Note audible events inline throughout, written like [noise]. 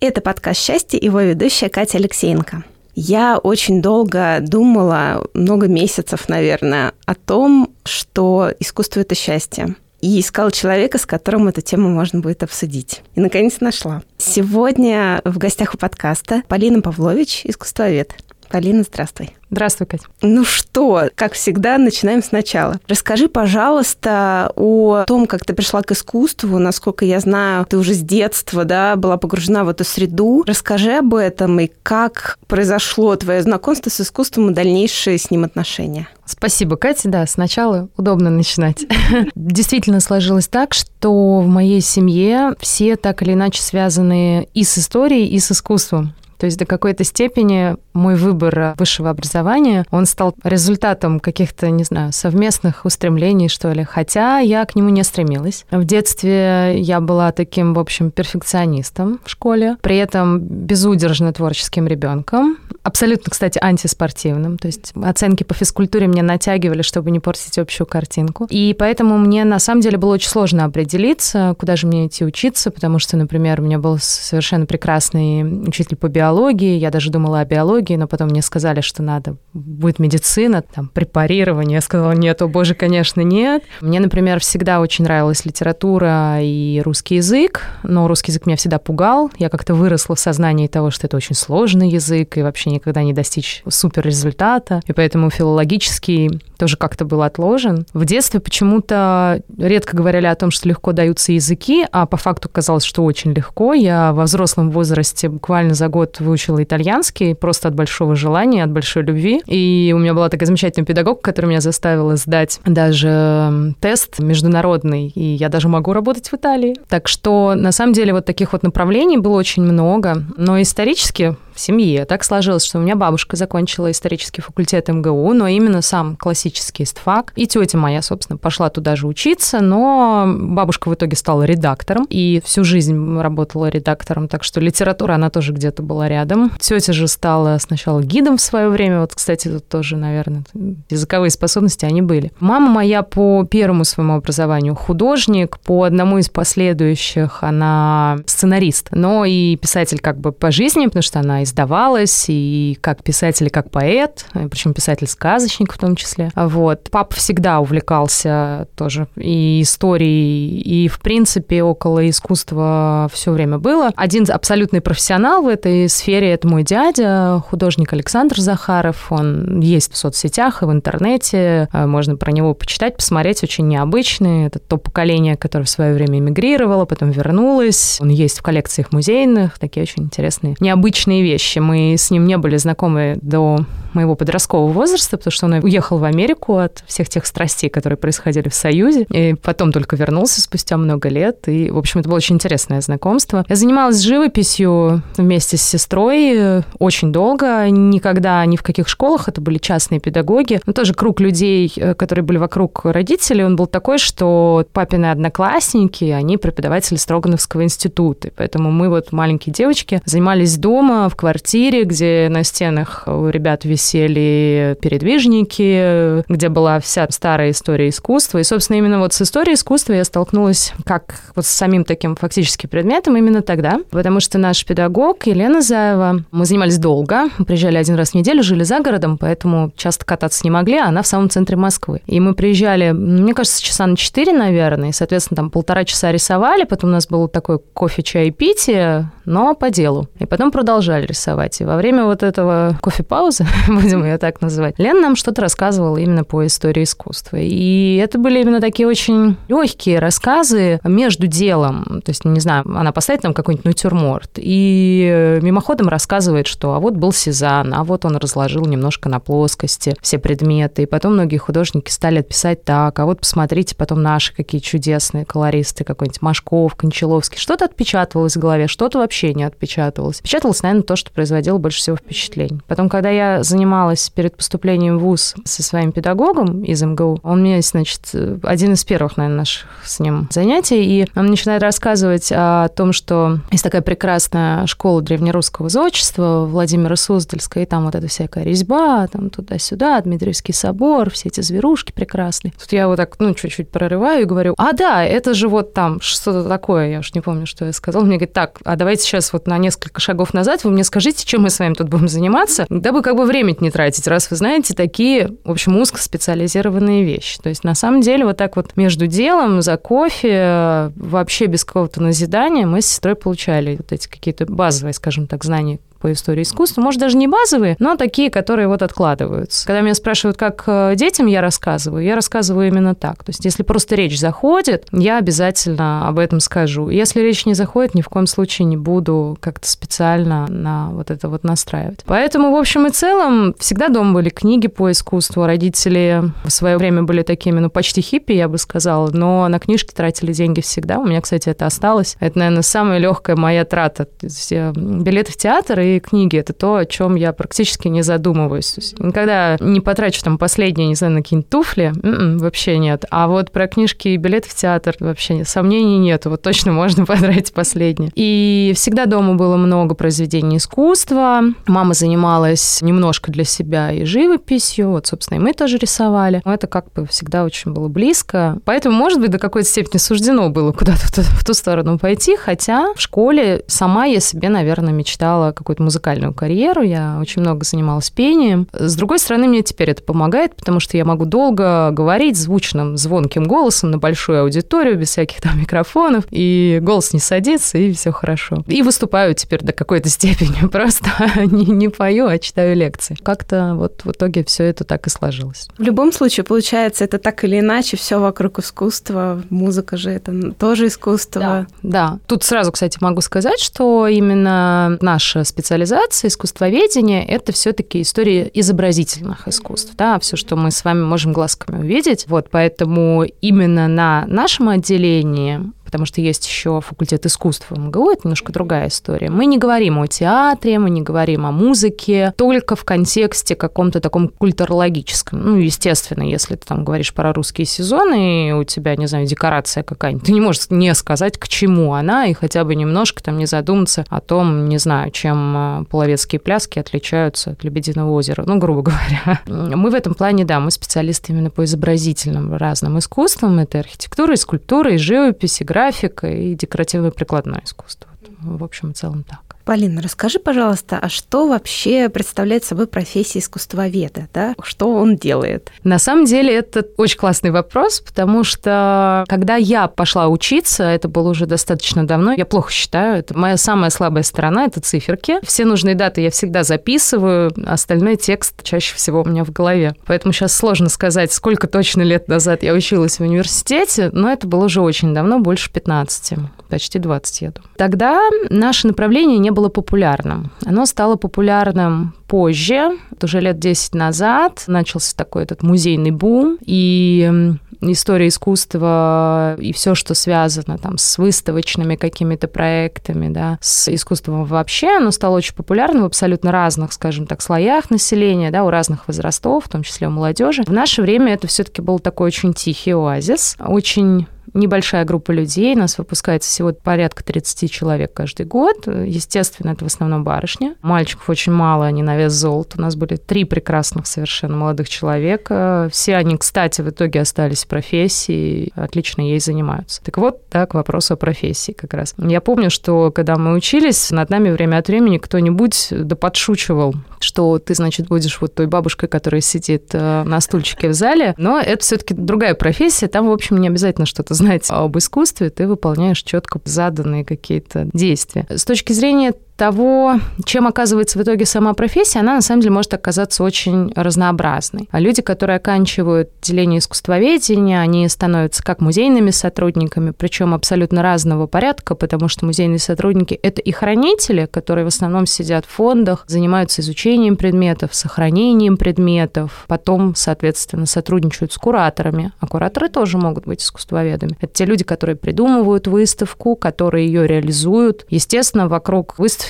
Это подкаст «Счастье» его ведущая Катя Алексеенко. Я очень долго думала, много месяцев, наверное, о том, что искусство — это счастье. И искала человека, с которым эту тему можно будет обсудить. И, наконец, нашла. Сегодня в гостях у подкаста Полина Павлович, искусствовед. Полина, здравствуй. Здравствуй, Катя. Ну что, как всегда, начинаем сначала. Расскажи, пожалуйста, о том, как ты пришла к искусству. Насколько я знаю, ты уже с детства да, была погружена в эту среду. Расскажи об этом и как произошло твое знакомство с искусством и дальнейшие с ним отношения. Спасибо, Катя. Да, сначала удобно начинать. [laughs] Действительно сложилось так, что в моей семье все так или иначе связаны и с историей, и с искусством. То есть до какой-то степени мой выбор высшего образования, он стал результатом каких-то, не знаю, совместных устремлений, что ли. Хотя я к нему не стремилась. В детстве я была таким, в общем, перфекционистом в школе, при этом безудержно творческим ребенком, абсолютно, кстати, антиспортивным. То есть оценки по физкультуре мне натягивали, чтобы не портить общую картинку. И поэтому мне на самом деле было очень сложно определиться, куда же мне идти учиться, потому что, например, у меня был совершенно прекрасный учитель по биологии, биологии, я даже думала о биологии, но потом мне сказали, что надо, будет медицина, там, препарирование. Я сказала, нет, о боже, конечно, нет. Мне, например, всегда очень нравилась литература и русский язык, но русский язык меня всегда пугал. Я как-то выросла в сознании того, что это очень сложный язык, и вообще никогда не достичь супер результата. И поэтому филологический тоже как-то был отложен. В детстве почему-то редко говорили о том, что легко даются языки, а по факту казалось, что очень легко. Я во взрослом возрасте буквально за год выучила итальянский просто от большого желания, от большой любви. И у меня была такая замечательная педагог, которая меня заставила сдать даже тест международный, и я даже могу работать в Италии. Так что, на самом деле, вот таких вот направлений было очень много. Но исторически в семье. Так сложилось, что у меня бабушка закончила исторический факультет МГУ, но именно сам классический истфак. И тетя моя, собственно, пошла туда же учиться, но бабушка в итоге стала редактором и всю жизнь работала редактором, так что литература, она тоже где-то была рядом. Тетя же стала сначала гидом в свое время, вот, кстати, тут тоже, наверное, языковые способности, они были. Мама моя по первому своему образованию художник, по одному из последующих она сценарист, но и писатель как бы по жизни, потому что она издавалась, и как писатель, и как поэт, причем писатель-сказочник в том числе. Вот. Папа всегда увлекался тоже и историей, и, в принципе, около искусства все время было. Один абсолютный профессионал в этой сфере – это мой дядя, художник Александр Захаров. Он есть в соцсетях и в интернете. Можно про него почитать, посмотреть. Очень необычный. Это то поколение, которое в свое время эмигрировало, потом вернулось. Он есть в коллекциях музейных. Такие очень интересные, необычные вещи вещи. Мы с ним не были знакомы до моего подросткового возраста, потому что он уехал в Америку от всех тех страстей, которые происходили в Союзе, и потом только вернулся спустя много лет. И, в общем, это было очень интересное знакомство. Я занималась живописью вместе с сестрой очень долго, никогда ни в каких школах, это были частные педагоги. Но тоже круг людей, э, которые были вокруг родителей, он был такой, что папины одноклассники, они преподаватели Строгановского института. И поэтому мы вот, маленькие девочки, занимались дома, в квартире, где на стенах у ребят висели передвижники, где была вся старая история искусства. И, собственно, именно вот с историей искусства я столкнулась как вот с самим таким фактически предметом именно тогда, потому что наш педагог Елена Заева, мы занимались долго, приезжали один раз в неделю, жили за городом, поэтому часто кататься не могли, а она в самом центре Москвы. И мы приезжали, мне кажется, часа на 4, наверное, и, соответственно, там полтора часа рисовали, потом у нас был такой кофе, чай, питие, но по делу. И потом продолжали рисовать. И во время вот этого кофе-паузы, [laughs] будем ее так называть, Лен нам что-то рассказывала именно по истории искусства. И это были именно такие очень легкие рассказы между делом. То есть, не знаю, она поставит там какой-нибудь натюрморт и мимоходом рассказывает, что а вот был Сезанн, а вот он разложил немножко на плоскости все предметы. И потом многие художники стали писать так, а вот посмотрите потом наши какие чудесные колористы, какой-нибудь Машков, Кончаловский. Что-то отпечатывалось в голове, что-то вообще не отпечатывалось. Печаталось, наверное, то, что производило больше всего впечатлений. Потом, когда я занималась перед поступлением в ВУЗ со своим педагогом из МГУ, он мне, значит, один из первых, наверное, наших с ним занятий, и он начинает рассказывать о том, что есть такая прекрасная школа древнерусского зодчества Владимира Суздальская, и там вот эта всякая резьба, там туда-сюда, Дмитриевский собор, все эти зверушки прекрасные. Тут я вот так, ну, чуть-чуть прорываю и говорю, а да, это же вот там что-то такое, я уж не помню, что я сказала. Мне говорит, так, а давайте сейчас вот на несколько шагов назад вы мне скажите, чем мы с вами тут будем заниматься, дабы как бы время не тратить, раз вы знаете такие, в общем, узкоспециализированные вещи. То есть, на самом деле, вот так вот между делом, за кофе, вообще без какого-то назидания мы с сестрой получали вот эти какие-то базовые, скажем так, знания по истории искусства, может, даже не базовые, но такие, которые вот откладываются. Когда меня спрашивают, как э, детям я рассказываю, я рассказываю именно так. То есть, если просто речь заходит, я обязательно об этом скажу. Если речь не заходит, ни в коем случае не буду как-то специально на вот это вот настраивать. Поэтому, в общем и целом, всегда дома были книги по искусству. Родители в свое время были такими, ну, почти хиппи, я бы сказала, но на книжки тратили деньги всегда. У меня, кстати, это осталось. Это, наверное, самая легкая моя трата. Э, билеты в театр и книги. Это то, о чем я практически не задумываюсь. Есть никогда не потрачу там последние, не знаю, на какие-нибудь туфли. М-м, вообще нет. А вот про книжки и билет в театр вообще нет. Сомнений нет. Вот точно [laughs] можно потратить последние. И всегда дома было много произведений искусства. Мама занималась немножко для себя и живописью. Вот, собственно, и мы тоже рисовали. Но это как бы всегда очень было близко. Поэтому, может быть, до какой-то степени суждено было куда-то в ту сторону пойти. Хотя в школе сама я себе, наверное, мечтала какой-то какую-то музыкальную карьеру, я очень много занималась пением. С другой стороны, мне теперь это помогает, потому что я могу долго говорить звучным, звонким голосом на большую аудиторию, без всяких там микрофонов, и голос не садится, и все хорошо. И выступаю теперь до какой-то степени, [laughs] просто не, не пою, а читаю лекции. Как-то вот в итоге все это так и сложилось. В любом случае, получается, это так или иначе все вокруг искусства, музыка же это тоже искусство. Да, да. Тут сразу, кстати, могу сказать, что именно наша специальность специализация искусствоведения – это все-таки история изобразительных искусств, да, все, что мы с вами можем глазками увидеть. Вот, поэтому именно на нашем отделении потому что есть еще факультет искусств в МГУ, это немножко другая история. Мы не говорим о театре, мы не говорим о музыке, только в контексте каком-то таком культурологическом. Ну, естественно, если ты там говоришь про русские сезоны, и у тебя, не знаю, декорация какая-нибудь, ты не можешь не сказать, к чему она, и хотя бы немножко там не задуматься о том, не знаю, чем э, половецкие пляски отличаются от Лебединого озера, ну, грубо говоря. [laughs] Мы в этом плане, да, мы специалисты именно по изобразительным разным искусствам, это архитектура, и скульптура, и живопись, и графика и декоративно-прикладное искусство. В общем и целом так. Полина, расскажи, пожалуйста, а что вообще представляет собой профессия искусствоведа? Да? Что он делает? На самом деле это очень классный вопрос, потому что когда я пошла учиться, это было уже достаточно давно, я плохо считаю, это моя самая слабая сторона, это циферки. Все нужные даты я всегда записываю, остальной текст чаще всего у меня в голове. Поэтому сейчас сложно сказать, сколько точно лет назад я училась в университете, но это было уже очень давно, больше 15, почти 20, я думаю. Тогда наше направление не было было популярным. Оно стало популярным позже, уже лет 10 назад. Начался такой этот музейный бум, и история искусства и все, что связано там с выставочными какими-то проектами, да, с искусством вообще, оно стало очень популярным в абсолютно разных, скажем так, слоях населения, да, у разных возрастов, в том числе у молодежи. В наше время это все-таки был такой очень тихий оазис, очень небольшая группа людей, нас выпускается всего порядка 30 человек каждый год. Естественно, это в основном барышни. Мальчиков очень мало, они на вес золота. У нас были три прекрасных совершенно молодых человека. Все они, кстати, в итоге остались в профессии, отлично ей занимаются. Так вот, так, вопрос о профессии как раз. Я помню, что когда мы учились, над нами время от времени кто-нибудь да подшучивал, что ты, значит, будешь вот той бабушкой, которая сидит э, на стульчике в зале, но это все-таки другая профессия, там, в общем, не обязательно что-то знать об искусстве, ты выполняешь четко заданные какие-то действия. С точки зрения того, чем оказывается в итоге сама профессия, она на самом деле может оказаться очень разнообразной. А люди, которые оканчивают отделение искусствоведения, они становятся как музейными сотрудниками, причем абсолютно разного порядка, потому что музейные сотрудники — это и хранители, которые в основном сидят в фондах, занимаются изучением предметов, сохранением предметов, потом, соответственно, сотрудничают с кураторами, а кураторы тоже могут быть искусствоведами. Это те люди, которые придумывают выставку, которые ее реализуют. Естественно, вокруг выставки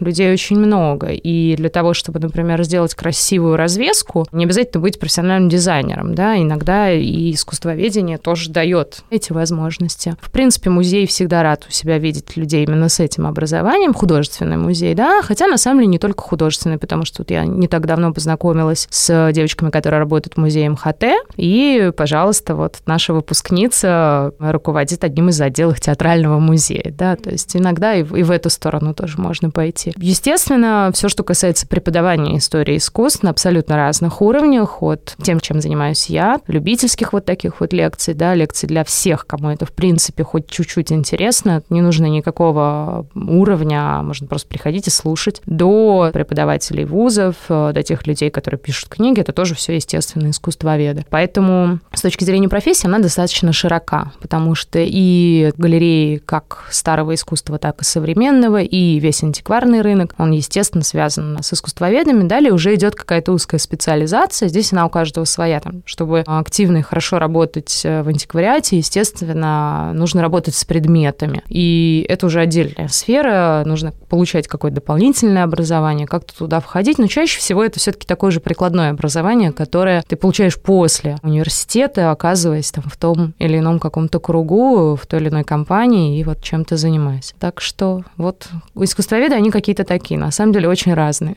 людей очень много, и для того, чтобы, например, сделать красивую развеску, не обязательно быть профессиональным дизайнером, да, иногда и искусствоведение тоже дает эти возможности. В принципе, музей всегда рад у себя видеть людей именно с этим образованием, художественный музей, да, хотя на самом деле не только художественный, потому что вот я не так давно познакомилась с девочками, которые работают в музее МХТ, и, пожалуйста, вот наша выпускница руководит одним из отделов театрального музея, да, то есть иногда и и в эту сторону тоже можно пойти. Естественно, все, что касается преподавания истории искусств на абсолютно разных уровнях, от тем, чем занимаюсь я, любительских вот таких вот лекций, да, лекций для всех, кому это, в принципе, хоть чуть-чуть интересно, не нужно никакого уровня, а можно просто приходить и слушать, до преподавателей вузов, до тех людей, которые пишут книги, это тоже все, естественно, искусствоведы. Поэтому с точки зрения профессии она достаточно широка, потому что и галереи как старого искусства, так и современного, и весь антикварный рынок, он, естественно, связан с искусствоведами. Далее уже идет какая-то узкая специализация, здесь она у каждого своя. Там, чтобы активно и хорошо работать в антиквариате, естественно, нужно работать с предметами. И это уже отдельная сфера, нужно получать какое-то дополнительное образование, как-то туда входить, но чаще всего это все-таки такое же прикладное образование, которое ты получаешь после университета, оказываясь там в том или ином каком-то кругу, в той или иной компании и вот чем-то занимаясь. Так что вот искусствоведы, они какие-то такие, на самом деле очень разные.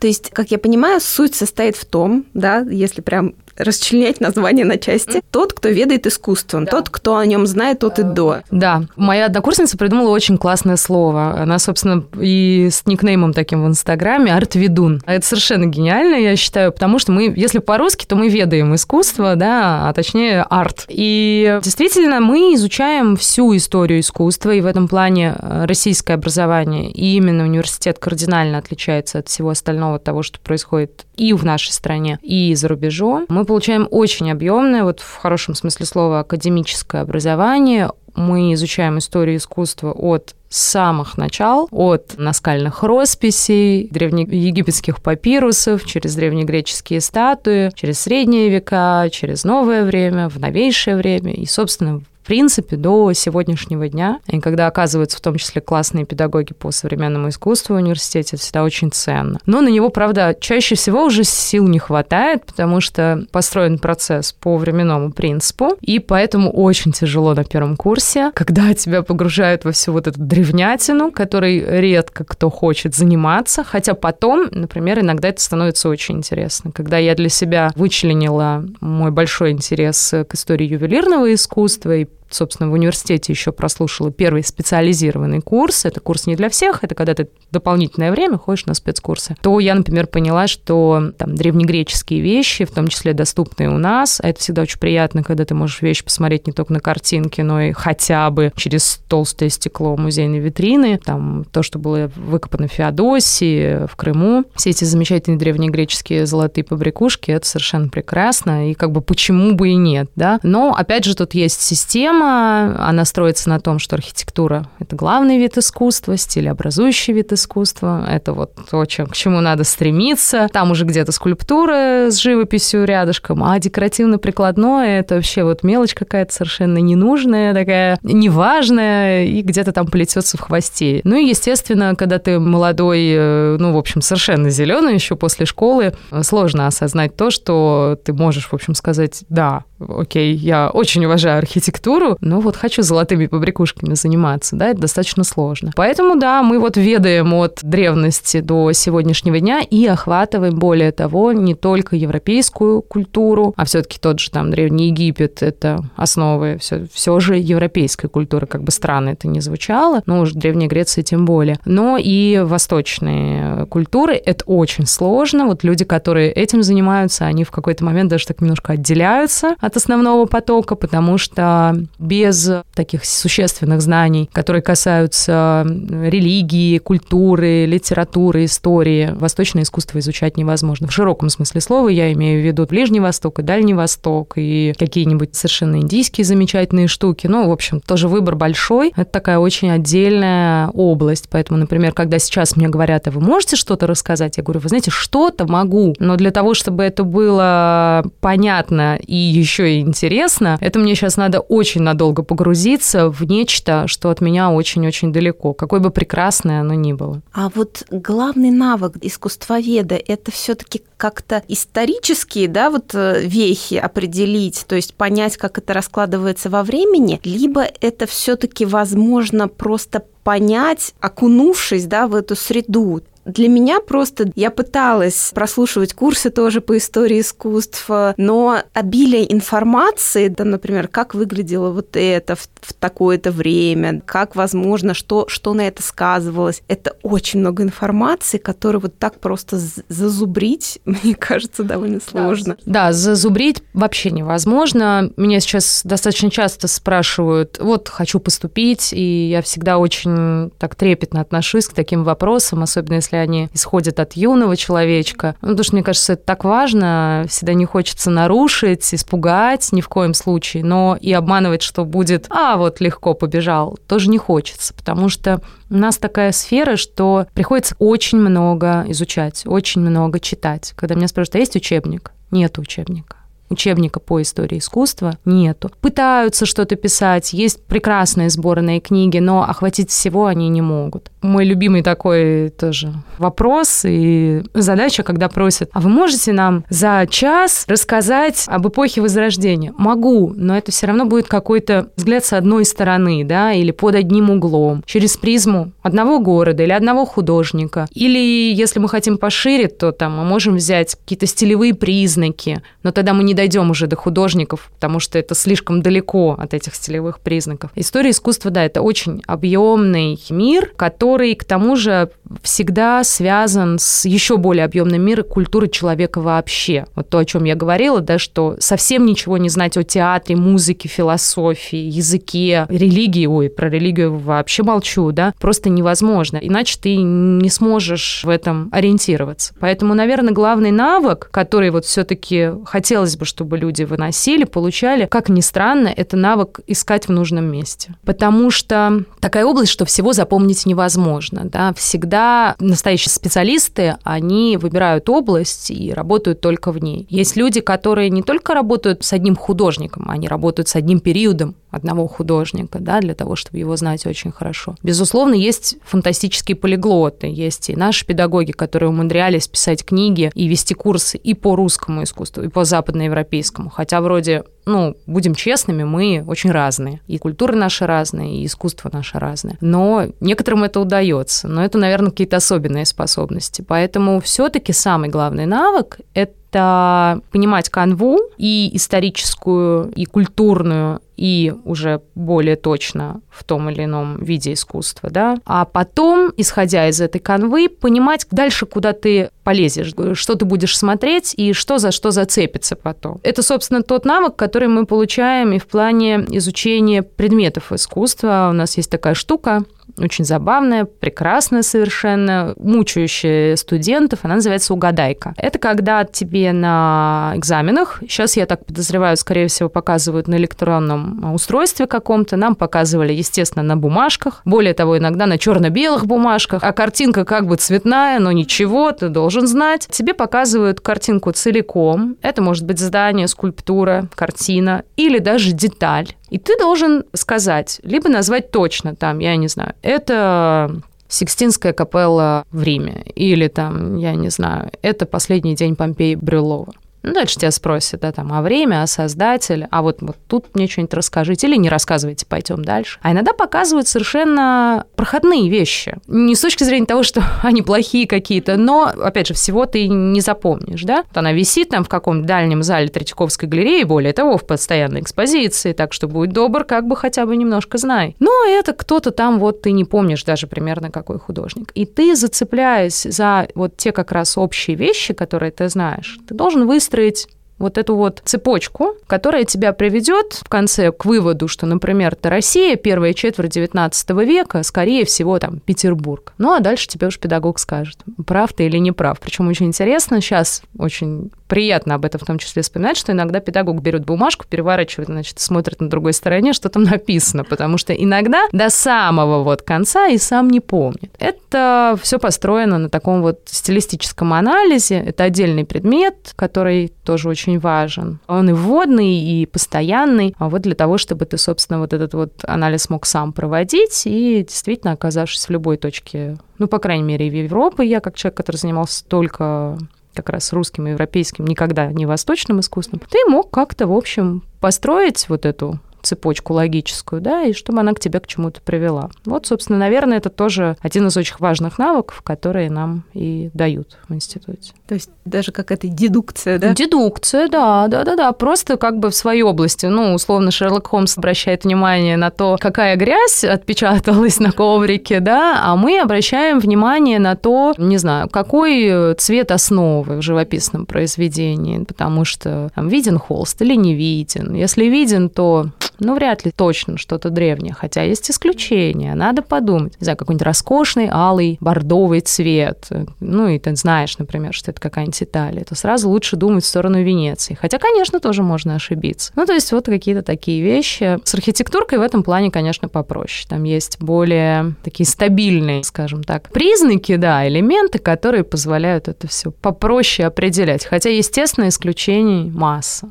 То есть, как я понимаю, суть состоит в том, да, если прям расчленять название на части. Тот, кто ведает искусством, да. тот, кто о нем знает тот и до. Да, моя однокурсница придумала очень классное слово. Она, собственно, и с никнеймом таким в Инстаграме «Артведун». Это совершенно гениально, я считаю, потому что мы, если по-русски, то мы ведаем искусство, да, а точнее арт. И действительно, мы изучаем всю историю искусства, и в этом плане э, российское образование и именно университет кардинально отличается от всего остального того, что происходит и в нашей стране, и за рубежом. Мы получаем очень объемное, вот в хорошем смысле слова, академическое образование. Мы изучаем историю искусства от самых начал, от наскальных росписей, древнеегипетских папирусов, через древнегреческие статуи, через средние века, через новое время, в новейшее время и, собственно, в принципе, до сегодняшнего дня. И когда оказываются в том числе классные педагоги по современному искусству в университете, это всегда очень ценно. Но на него, правда, чаще всего уже сил не хватает, потому что построен процесс по временному принципу, и поэтому очень тяжело на первом курсе, когда тебя погружают во всю вот эту древнятину, которой редко кто хочет заниматься, хотя потом, например, иногда это становится очень интересно. Когда я для себя вычленила мой большой интерес к истории ювелирного искусства и собственно, в университете еще прослушала первый специализированный курс, это курс не для всех, это когда ты дополнительное время ходишь на спецкурсы, то я, например, поняла, что там древнегреческие вещи, в том числе доступные у нас, а это всегда очень приятно, когда ты можешь вещи посмотреть не только на картинке, но и хотя бы через толстое стекло музейной витрины, там то, что было выкопано в Феодосии, в Крыму, все эти замечательные древнегреческие золотые побрякушки, это совершенно прекрасно, и как бы почему бы и нет, да, но опять же тут есть система, Система, она строится на том, что архитектура – это главный вид искусства, стилеобразующий вид искусства, это вот то, чем, к чему надо стремиться. Там уже где-то скульптура с живописью рядышком, а декоративно-прикладное – это вообще вот мелочь какая-то совершенно ненужная, такая неважная, и где-то там плетется в хвосте. Ну и, естественно, когда ты молодой, э, ну, в общем, совершенно зеленый еще после школы, сложно осознать то, что ты можешь, в общем, сказать, да, окей, я очень уважаю архитектуру, но вот хочу золотыми побрякушками заниматься, да, это достаточно сложно. Поэтому, да, мы вот ведаем от древности до сегодняшнего дня и охватываем, более того, не только европейскую культуру, а все-таки тот же там Древний Египет, это основы все, все же европейской культуры, как бы странно это не звучало, но уже Древняя Греция тем более, но и восточные культуры, это очень сложно, вот люди, которые этим занимаются, они в какой-то момент даже так немножко отделяются от от основного потока, потому что без таких существенных знаний, которые касаются религии, культуры, литературы, истории, восточное искусство изучать невозможно. В широком смысле слова я имею в виду Ближний Восток и Дальний Восток, и какие-нибудь совершенно индийские замечательные штуки. Ну, в общем, тоже выбор большой. Это такая очень отдельная область. Поэтому, например, когда сейчас мне говорят, а вы можете что-то рассказать? Я говорю, вы знаете, что-то могу, но для того, чтобы это было понятно и еще и интересно, это мне сейчас надо очень надолго погрузиться в нечто, что от меня очень-очень далеко, какой бы прекрасное оно ни было. А вот главный навык искусствоведа – это все таки как-то исторические да, вот э, вехи определить, то есть понять, как это раскладывается во времени, либо это все таки возможно просто понять, окунувшись да, в эту среду. Для меня просто я пыталась прослушивать курсы тоже по истории искусства, но обилие информации, да, например, как выглядело вот это в, в такое-то время, как возможно, что, что на это сказывалось, это очень много информации, которую вот так просто зазубрить, [laughs] мне кажется, довольно сложно. Да, да зазубрить вообще невозможно. Меня сейчас достаточно часто спрашивают, вот хочу поступить, и я всегда очень так трепетно отношусь к таким вопросам, особенно если если они исходят от юного человечка. Ну, потому что, мне кажется, это так важно, всегда не хочется нарушить, испугать ни в коем случае, но и обманывать, что будет, а, вот легко побежал, тоже не хочется, потому что у нас такая сфера, что приходится очень много изучать, очень много читать. Когда меня спрашивают, а есть учебник? Нет учебника учебника по истории искусства нету. Пытаются что-то писать, есть прекрасные сборные книги, но охватить всего они не могут. Мой любимый такой тоже вопрос и задача, когда просят, а вы можете нам за час рассказать об эпохе Возрождения? Могу, но это все равно будет какой-то взгляд с одной стороны, да, или под одним углом, через призму одного города или одного художника. Или если мы хотим пошире, то там мы можем взять какие-то стилевые признаки, но тогда мы не дойдем уже до художников, потому что это слишком далеко от этих стилевых признаков. История искусства, да, это очень объемный мир, который к тому же всегда связан с еще более объемным миром культуры человека вообще. Вот то, о чем я говорила, да, что совсем ничего не знать о театре, музыке, философии, языке, религии, ой, про религию вообще молчу, да, просто невозможно. Иначе ты не сможешь в этом ориентироваться. Поэтому, наверное, главный навык, который вот все-таки хотелось бы, чтобы люди выносили, получали, как ни странно, это навык искать в нужном месте. Потому что такая область, что всего запомнить невозможно. Да? Всегда настоящие специалисты, они выбирают область и работают только в ней. Есть люди, которые не только работают с одним художником, они работают с одним периодом одного художника, да, для того, чтобы его знать очень хорошо. Безусловно, есть фантастические полиглоты, есть и наши педагоги, которые умудрялись писать книги и вести курсы и по русскому искусству, и по западноевропейскому. Хотя вроде ну, будем честными, мы очень разные. И культуры наши разные, и искусство наше разное. Но некоторым это удается. Но это, наверное, какие-то особенные способности. Поэтому все-таки самый главный навык — это понимать канву и историческую, и культурную, и уже более точно в том или ином виде искусства, да, а потом, исходя из этой канвы, понимать дальше, куда ты полезешь, что ты будешь смотреть и что за что зацепится потом. Это, собственно, тот навык, который мы получаем и в плане изучения предметов искусства. У нас есть такая штука, очень забавная, прекрасная совершенно, мучающая студентов. Она называется «Угадайка». Это когда тебе на экзаменах, сейчас я так подозреваю, скорее всего, показывают на электронном устройстве каком-то, нам показывали, естественно, на бумажках, более того, иногда на черно-белых бумажках, а картинка как бы цветная, но ничего, ты должен знать. Тебе показывают картинку целиком. Это может быть здание, скульптура, картина или даже деталь. И ты должен сказать, либо назвать точно там, я не знаю, это Сикстинская капелла в Риме, или там, я не знаю, это последний день Помпеи Брюлова. Ну, дальше тебя спросят, да, там, а время, а создатель, а вот, вот тут мне что-нибудь расскажите или не рассказывайте, пойдем дальше. А иногда показывают совершенно проходные вещи. Не с точки зрения того, что [laughs] они плохие какие-то, но, опять же, всего ты не запомнишь, да. Вот она висит там в каком-то дальнем зале Третьяковской галереи, более того, в постоянной экспозиции, так что будь добр, как бы хотя бы немножко знай. Но это кто-то там, вот ты не помнишь даже примерно какой художник. И ты, зацепляясь за вот те как раз общие вещи, которые ты знаешь, ты должен выстроить выстроить вот эту вот цепочку, которая тебя приведет в конце к выводу, что, например, это Россия, первая четверть 19 века, скорее всего, там, Петербург. Ну, а дальше тебе уж педагог скажет, прав ты или не прав. Причем очень интересно, сейчас очень приятно об этом в том числе вспоминать, что иногда педагог берет бумажку, переворачивает, значит, смотрит на другой стороне, что там написано, потому что иногда до самого вот конца и сам не помнит. Это все построено на таком вот стилистическом анализе. Это отдельный предмет, который тоже очень важен. Он и вводный, и постоянный. А вот для того, чтобы ты, собственно, вот этот вот анализ мог сам проводить и действительно, оказавшись в любой точке, ну, по крайней мере, в Европе, я как человек, который занимался только как раз русским и европейским, никогда не восточным искусством, ты мог как-то, в общем, построить вот эту цепочку логическую, да, и чтобы она к тебе к чему-то привела. Вот, собственно, наверное, это тоже один из очень важных навыков, которые нам и дают в институте. То есть даже какая-то дедукция, да? Дедукция, да, да, да, да. Просто как бы в своей области. Ну, условно, Шерлок Холмс обращает внимание на то, какая грязь отпечаталась на коврике, да, а мы обращаем внимание на то, не знаю, какой цвет основы в живописном произведении, потому что там виден холст или не виден. Если виден, то ну, вряд ли точно что-то древнее, хотя есть исключения, надо подумать. Не знаю, какой-нибудь роскошный алый бордовый цвет, ну, и ты знаешь, например, что это какая-нибудь Италия, то сразу лучше думать в сторону Венеции. Хотя, конечно, тоже можно ошибиться. Ну, то есть вот какие-то такие вещи. С архитектуркой в этом плане, конечно, попроще. Там есть более такие стабильные, скажем так, признаки, да, элементы, которые позволяют это все попроще определять. Хотя, естественно, исключений масса.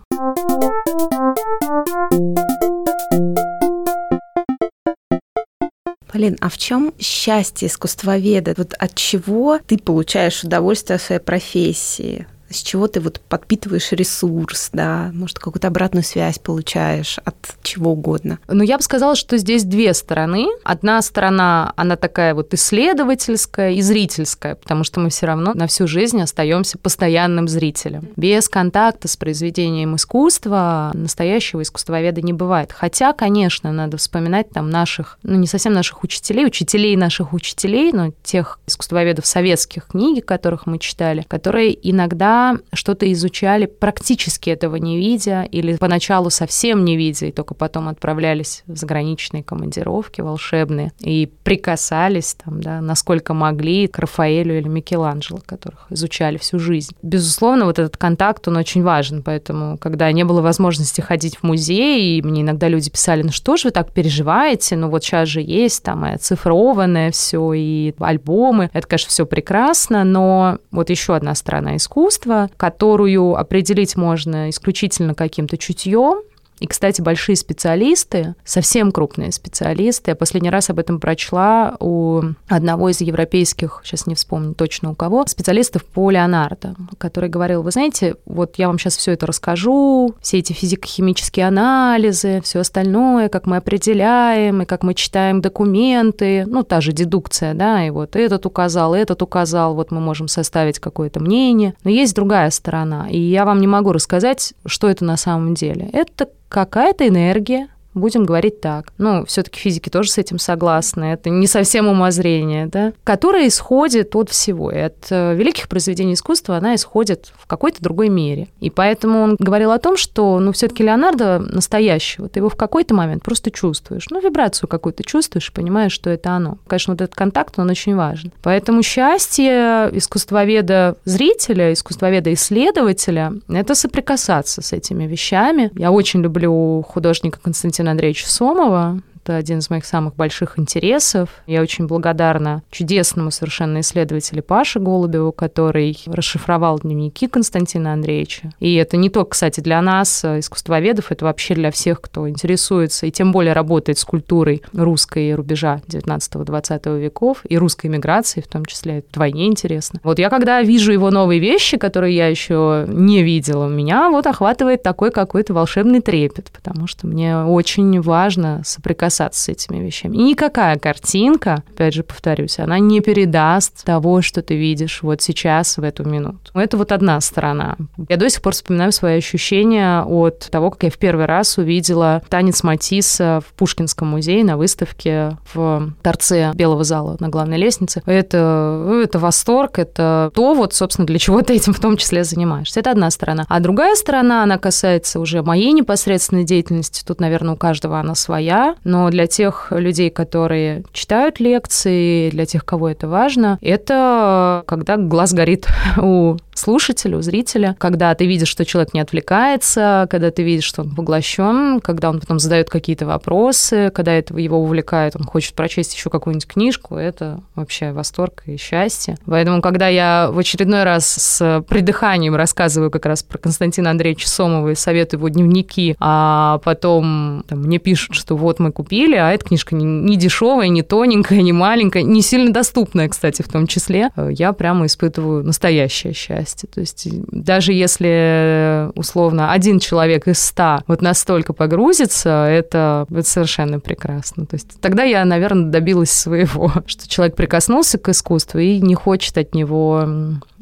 Полин, а в чем счастье искусствоведа? Вот от чего ты получаешь удовольствие от своей профессии? С чего ты вот подпитываешь ресурс, да, может, какую-то обратную связь получаешь от чего угодно. Ну, я бы сказала, что здесь две стороны. Одна сторона, она такая вот исследовательская и зрительская, потому что мы все равно на всю жизнь остаемся постоянным зрителем. Без контакта с произведением искусства настоящего искусствоведа не бывает. Хотя, конечно, надо вспоминать там наших, ну, не совсем наших учителей, учителей наших учителей, но тех искусствоведов советских книги, которых мы читали, которые иногда что-то изучали, практически этого не видя, или поначалу совсем не видя, и только потом отправлялись в заграничные командировки волшебные и прикасались там, да, насколько могли к Рафаэлю или Микеланджело, которых изучали всю жизнь. Безусловно, вот этот контакт, он очень важен, поэтому, когда не было возможности ходить в музей, и мне иногда люди писали, ну что же вы так переживаете, ну вот сейчас же есть там и оцифрованное все, и альбомы, это, конечно, все прекрасно, но вот еще одна сторона искусства, качество, которую определить можно исключительно каким-то чутьем, и, кстати, большие специалисты, совсем крупные специалисты, я последний раз об этом прочла у одного из европейских, сейчас не вспомню точно у кого, специалистов по Леонардо, который говорил, вы знаете, вот я вам сейчас все это расскажу, все эти физико-химические анализы, все остальное, как мы определяем, и как мы читаем документы, ну, та же дедукция, да, и вот этот указал, этот указал, вот мы можем составить какое-то мнение. Но есть другая сторона, и я вам не могу рассказать, что это на самом деле. Это какая-то энергия, будем говорить так. Ну, все-таки физики тоже с этим согласны. Это не совсем умозрение, да, которое исходит от всего. И от э, великих произведений искусства она исходит в какой-то другой мере. И поэтому он говорил о том, что, ну, все-таки Леонардо настоящего, ты его в какой-то момент просто чувствуешь. Ну, вибрацию какую-то чувствуешь понимаешь, что это оно. Конечно, вот этот контакт, он очень важен. Поэтому счастье искусствоведа зрителя, искусствоведа исследователя, это соприкасаться с этими вещами. Я очень люблю художника Константина Валентина Андреевича Сомова, это один из моих самых больших интересов. Я очень благодарна чудесному совершенно исследователю Паше Голубеву, который расшифровал дневники Константина Андреевича. И это не только, кстати, для нас, э, искусствоведов, это вообще для всех, кто интересуется и тем более работает с культурой русской рубежа 19-20 веков и русской миграции в том числе. Это вдвойне интересно. Вот я когда вижу его новые вещи, которые я еще не видела, меня вот охватывает такой какой-то волшебный трепет, потому что мне очень важно соприкасаться соприкасаться с этими вещами. И никакая картинка, опять же повторюсь, она не передаст того, что ты видишь вот сейчас, в эту минуту. Это вот одна сторона. Я до сих пор вспоминаю свои ощущения от того, как я в первый раз увидела танец Матисса в Пушкинском музее на выставке в торце Белого зала на главной лестнице. Это, это восторг, это то, вот, собственно, для чего ты этим в том числе занимаешься. Это одна сторона. А другая сторона, она касается уже моей непосредственной деятельности. Тут, наверное, у каждого она своя. Но для тех людей, которые читают лекции, для тех, кого это важно, это когда глаз горит [laughs] у слушателя, у зрителя, когда ты видишь, что человек не отвлекается, когда ты видишь, что он поглощен, когда он потом задает какие-то вопросы, когда это его увлекает, он хочет прочесть еще какую-нибудь книжку, это вообще восторг и счастье. Поэтому, когда я в очередной раз с придыханием рассказываю как раз про Константина Андреевича Сомова и советую его дневники, а потом там, мне пишут, что вот мы купили, а эта книжка не, не дешевая, не тоненькая, не маленькая, не сильно доступная, кстати, в том числе, я прямо испытываю настоящее счастье. То есть даже если условно один человек из ста вот настолько погрузится, это, это совершенно прекрасно. То есть тогда я, наверное, добилась своего, [laughs] что человек прикоснулся к искусству и не хочет от него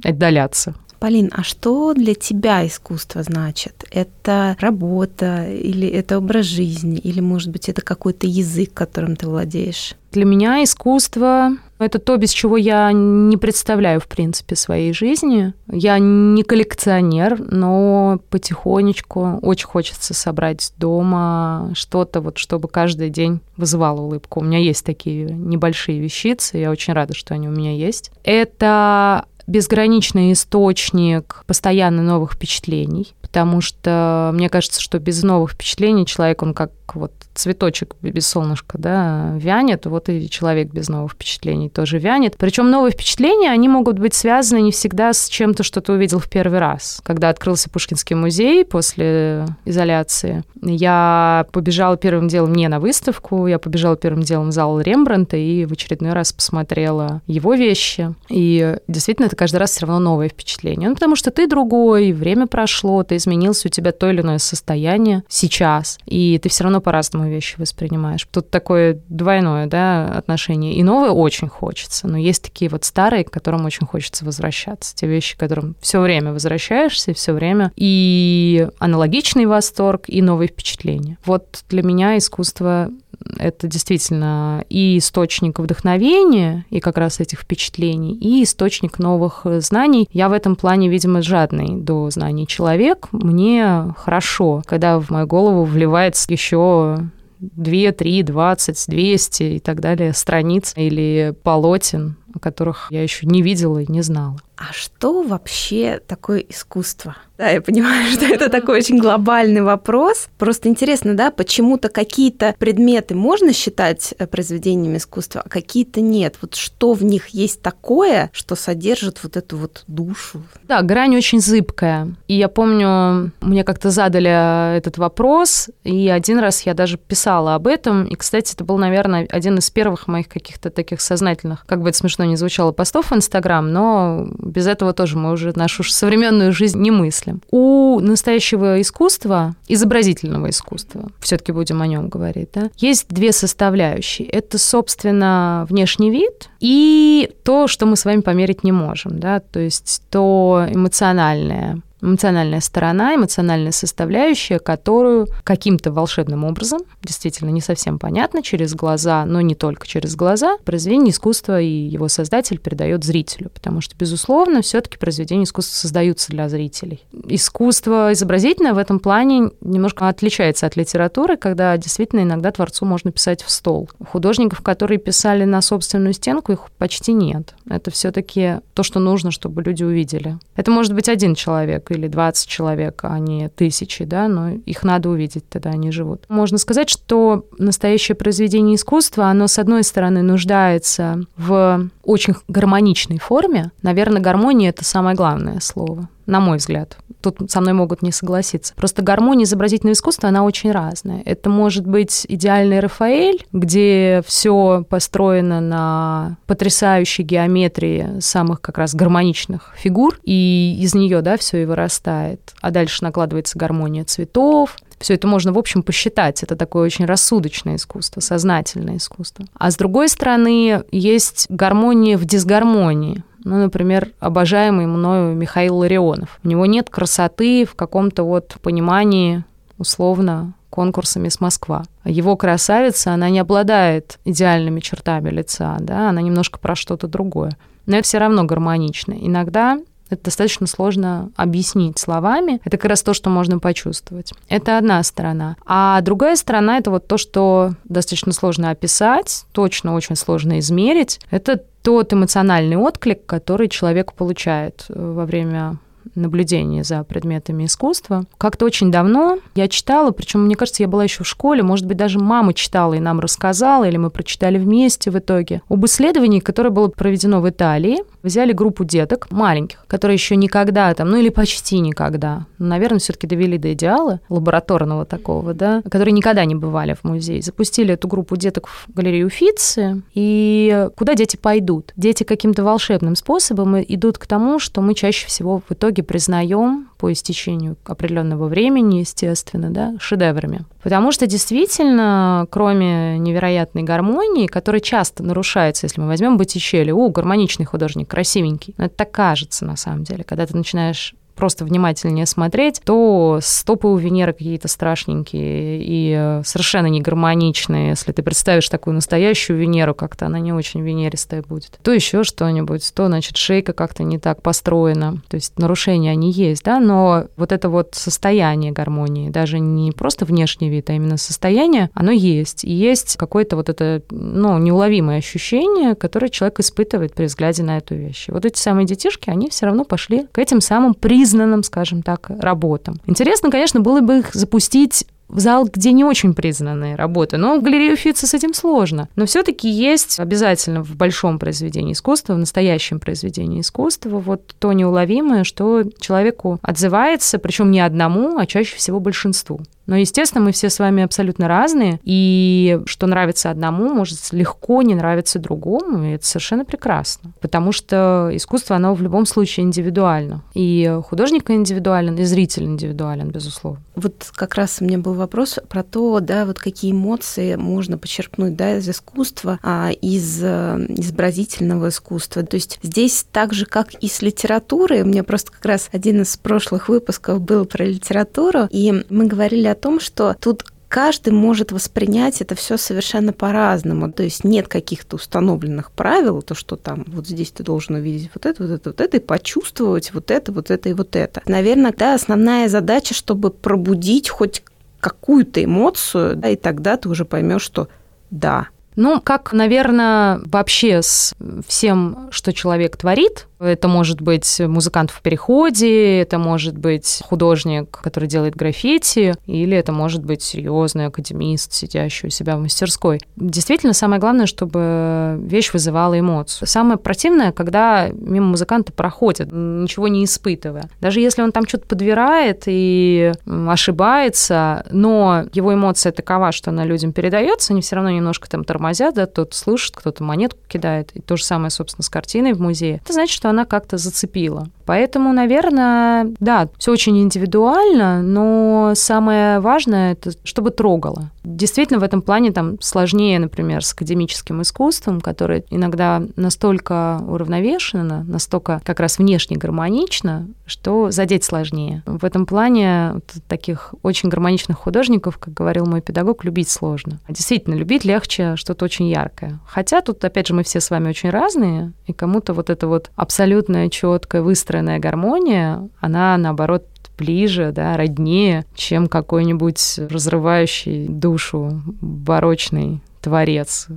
отдаляться. Полин, а что для тебя искусство значит? Это работа или это образ жизни, или, может быть, это какой-то язык, которым ты владеешь? Для меня искусство — это то, без чего я не представляю, в принципе, своей жизни. Я не коллекционер, но потихонечку очень хочется собрать дома что-то, вот, чтобы каждый день вызывало улыбку. У меня есть такие небольшие вещицы, я очень рада, что они у меня есть. Это безграничный источник постоянно новых впечатлений, потому что мне кажется, что без новых впечатлений человек, он как вот цветочек без солнышка, да, вянет, вот и человек без новых впечатлений тоже вянет. Причем новые впечатления, они могут быть связаны не всегда с чем-то, что ты увидел в первый раз. Когда открылся Пушкинский музей после изоляции, я побежала первым делом не на выставку, я побежала первым делом в зал Рембранта и в очередной раз посмотрела его вещи. И действительно, это каждый раз все равно новое впечатление. Ну, потому что ты другой, время прошло, ты изменился, у тебя то или иное состояние сейчас, и ты все равно по-разному вещи воспринимаешь. Тут такое двойное да, отношение. И новое очень хочется, но есть такие вот старые, к которым очень хочется возвращаться. Те вещи, к которым все время возвращаешься, все время. И аналогичный восторг, и новые впечатления. Вот для меня искусство это действительно и источник вдохновения, и как раз этих впечатлений, и источник новых знаний. Я в этом плане, видимо, жадный до знаний человек. Мне хорошо, когда в мою голову вливается еще 2, 3, 20, 200 и так далее страниц или полотен, о которых я еще не видела и не знала. А что вообще такое искусство? Да, я понимаю, что это такой очень глобальный вопрос. Просто интересно, да, почему-то какие-то предметы можно считать э, произведениями искусства, а какие-то нет. Вот что в них есть такое, что содержит вот эту вот душу? Да, грань очень зыбкая. И я помню, мне как-то задали этот вопрос, и один раз я даже писала об этом. И, кстати, это был, наверное, один из первых моих каких-то таких сознательных, как бы это смешно не звучало, постов в Инстаграм, но без этого тоже мы уже нашу современную жизнь не мыслим. У настоящего искусства, изобразительного искусства, все-таки будем о нем говорить, да, есть две составляющие. Это, собственно, внешний вид и то, что мы с вами померить не можем, да, то есть то эмоциональное, эмоциональная сторона, эмоциональная составляющая, которую каким-то волшебным образом, действительно не совсем понятно, через глаза, но не только через глаза, произведение искусства и его создатель передает зрителю, потому что, безусловно, все-таки произведения искусства создаются для зрителей. Искусство изобразительное в этом плане немножко отличается от литературы, когда действительно иногда творцу можно писать в стол. Художников, которые писали на собственную стенку, их почти нет. Это все-таки то, что нужно, чтобы люди увидели. Это может быть один человек, или 20 человек, а не тысячи, да, но их надо увидеть, тогда они живут. Можно сказать, что настоящее произведение искусства, оно, с одной стороны, нуждается в очень гармоничной форме. Наверное, гармония — это самое главное слово на мой взгляд. Тут со мной могут не согласиться. Просто гармония изобразительного искусства, она очень разная. Это может быть идеальный Рафаэль, где все построено на потрясающей геометрии самых как раз гармоничных фигур, и из нее, да, все и вырастает. А дальше накладывается гармония цветов, Все это можно, в общем, посчитать. Это такое очень рассудочное искусство, сознательное искусство. А с другой стороны, есть гармония в дисгармонии. Ну, например, обожаемый мною Михаил Ларионов. У него нет красоты в каком-то вот понимании условно конкурсами с Москва. Его красавица, она не обладает идеальными чертами лица, да, она немножко про что-то другое. Но это все равно гармонично. Иногда это достаточно сложно объяснить словами. Это как раз то, что можно почувствовать. Это одна сторона. А другая сторона — это вот то, что достаточно сложно описать, точно очень сложно измерить. Это тот эмоциональный отклик, который человек получает э, во время наблюдение за предметами искусства. Как-то очень давно я читала, причем, мне кажется, я была еще в школе, может быть, даже мама читала и нам рассказала, или мы прочитали вместе в итоге, об исследовании, которое было проведено в Италии. Взяли группу деток маленьких, которые еще никогда там, ну или почти никогда, наверное, все-таки довели до идеала лабораторного такого, да, которые никогда не бывали в музее. Запустили эту группу деток в галерею Уфицы, и куда дети пойдут? Дети каким-то волшебным способом идут к тому, что мы чаще всего в итоге признаем по истечению определенного времени, естественно, да, шедеврами. Потому что действительно, кроме невероятной гармонии, которая часто нарушается, если мы возьмем Боттичелли, о, гармоничный художник, красивенький, но это так кажется на самом деле, когда ты начинаешь просто внимательнее смотреть, то стопы у Венеры какие-то страшненькие и э, совершенно не гармоничные. Если ты представишь такую настоящую Венеру, как-то она не очень венеристая будет. То еще что-нибудь, то, значит, шейка как-то не так построена. То есть нарушения они есть, да, но вот это вот состояние гармонии, даже не просто внешний вид, а именно состояние, оно есть. И есть какое-то вот это, ну, неуловимое ощущение, которое человек испытывает при взгляде на эту вещь. И вот эти самые детишки, они все равно пошли к этим самым признакам признанным, скажем так, работам. Интересно, конечно, было бы их запустить в зал, где не очень признанные работы. Но в галерею Фитца с этим сложно. Но все-таки есть обязательно в большом произведении искусства, в настоящем произведении искусства, вот то неуловимое, что человеку отзывается, причем не одному, а чаще всего большинству. Но, естественно, мы все с вами абсолютно разные, и что нравится одному, может легко не нравиться другому, и это совершенно прекрасно. Потому что искусство, оно в любом случае индивидуально. И художник индивидуален, и зритель индивидуален, безусловно. Вот как раз у меня был вопрос про то, да, вот какие эмоции можно почерпнуть, да, из искусства, а из э, изобразительного искусства. То есть здесь так же, как и с литературой, у меня просто как раз один из прошлых выпусков был про литературу, и мы говорили о том, что тут каждый может воспринять это все совершенно по-разному. То есть нет каких-то установленных правил, то, что там вот здесь ты должен увидеть вот это, вот это, вот это, и почувствовать вот это, вот это и вот это. Наверное, да, основная задача, чтобы пробудить хоть какую-то эмоцию, да, и тогда ты уже поймешь, что да. Ну, как, наверное, вообще с всем, что человек творит, это может быть музыкант в переходе, это может быть художник, который делает граффити, или это может быть серьезный академист, сидящий у себя в мастерской. Действительно, самое главное, чтобы вещь вызывала эмоцию. Самое противное, когда мимо музыканта проходит, ничего не испытывая. Даже если он там что-то подбирает и ошибается, но его эмоция такова, что она людям передается, они все равно немножко там тормозят, да, кто-то слышит, кто-то монетку кидает. И то же самое, собственно, с картиной в музее. Это значит, что она как-то зацепила. Поэтому, наверное, да, все очень индивидуально, но самое важное это чтобы трогало. Действительно, в этом плане там сложнее, например, с академическим искусством, которое иногда настолько уравновешено, настолько как раз внешне гармонично, что задеть сложнее. В этом плане таких очень гармоничных художников, как говорил мой педагог, любить сложно. Действительно, любить легче что-то очень яркое. Хотя тут, опять же, мы все с вами очень разные, и кому-то вот это вот абсолютная четкая выстроенная гармония, она, наоборот, ближе, да, роднее, чем какой-нибудь разрывающий душу барочный творец,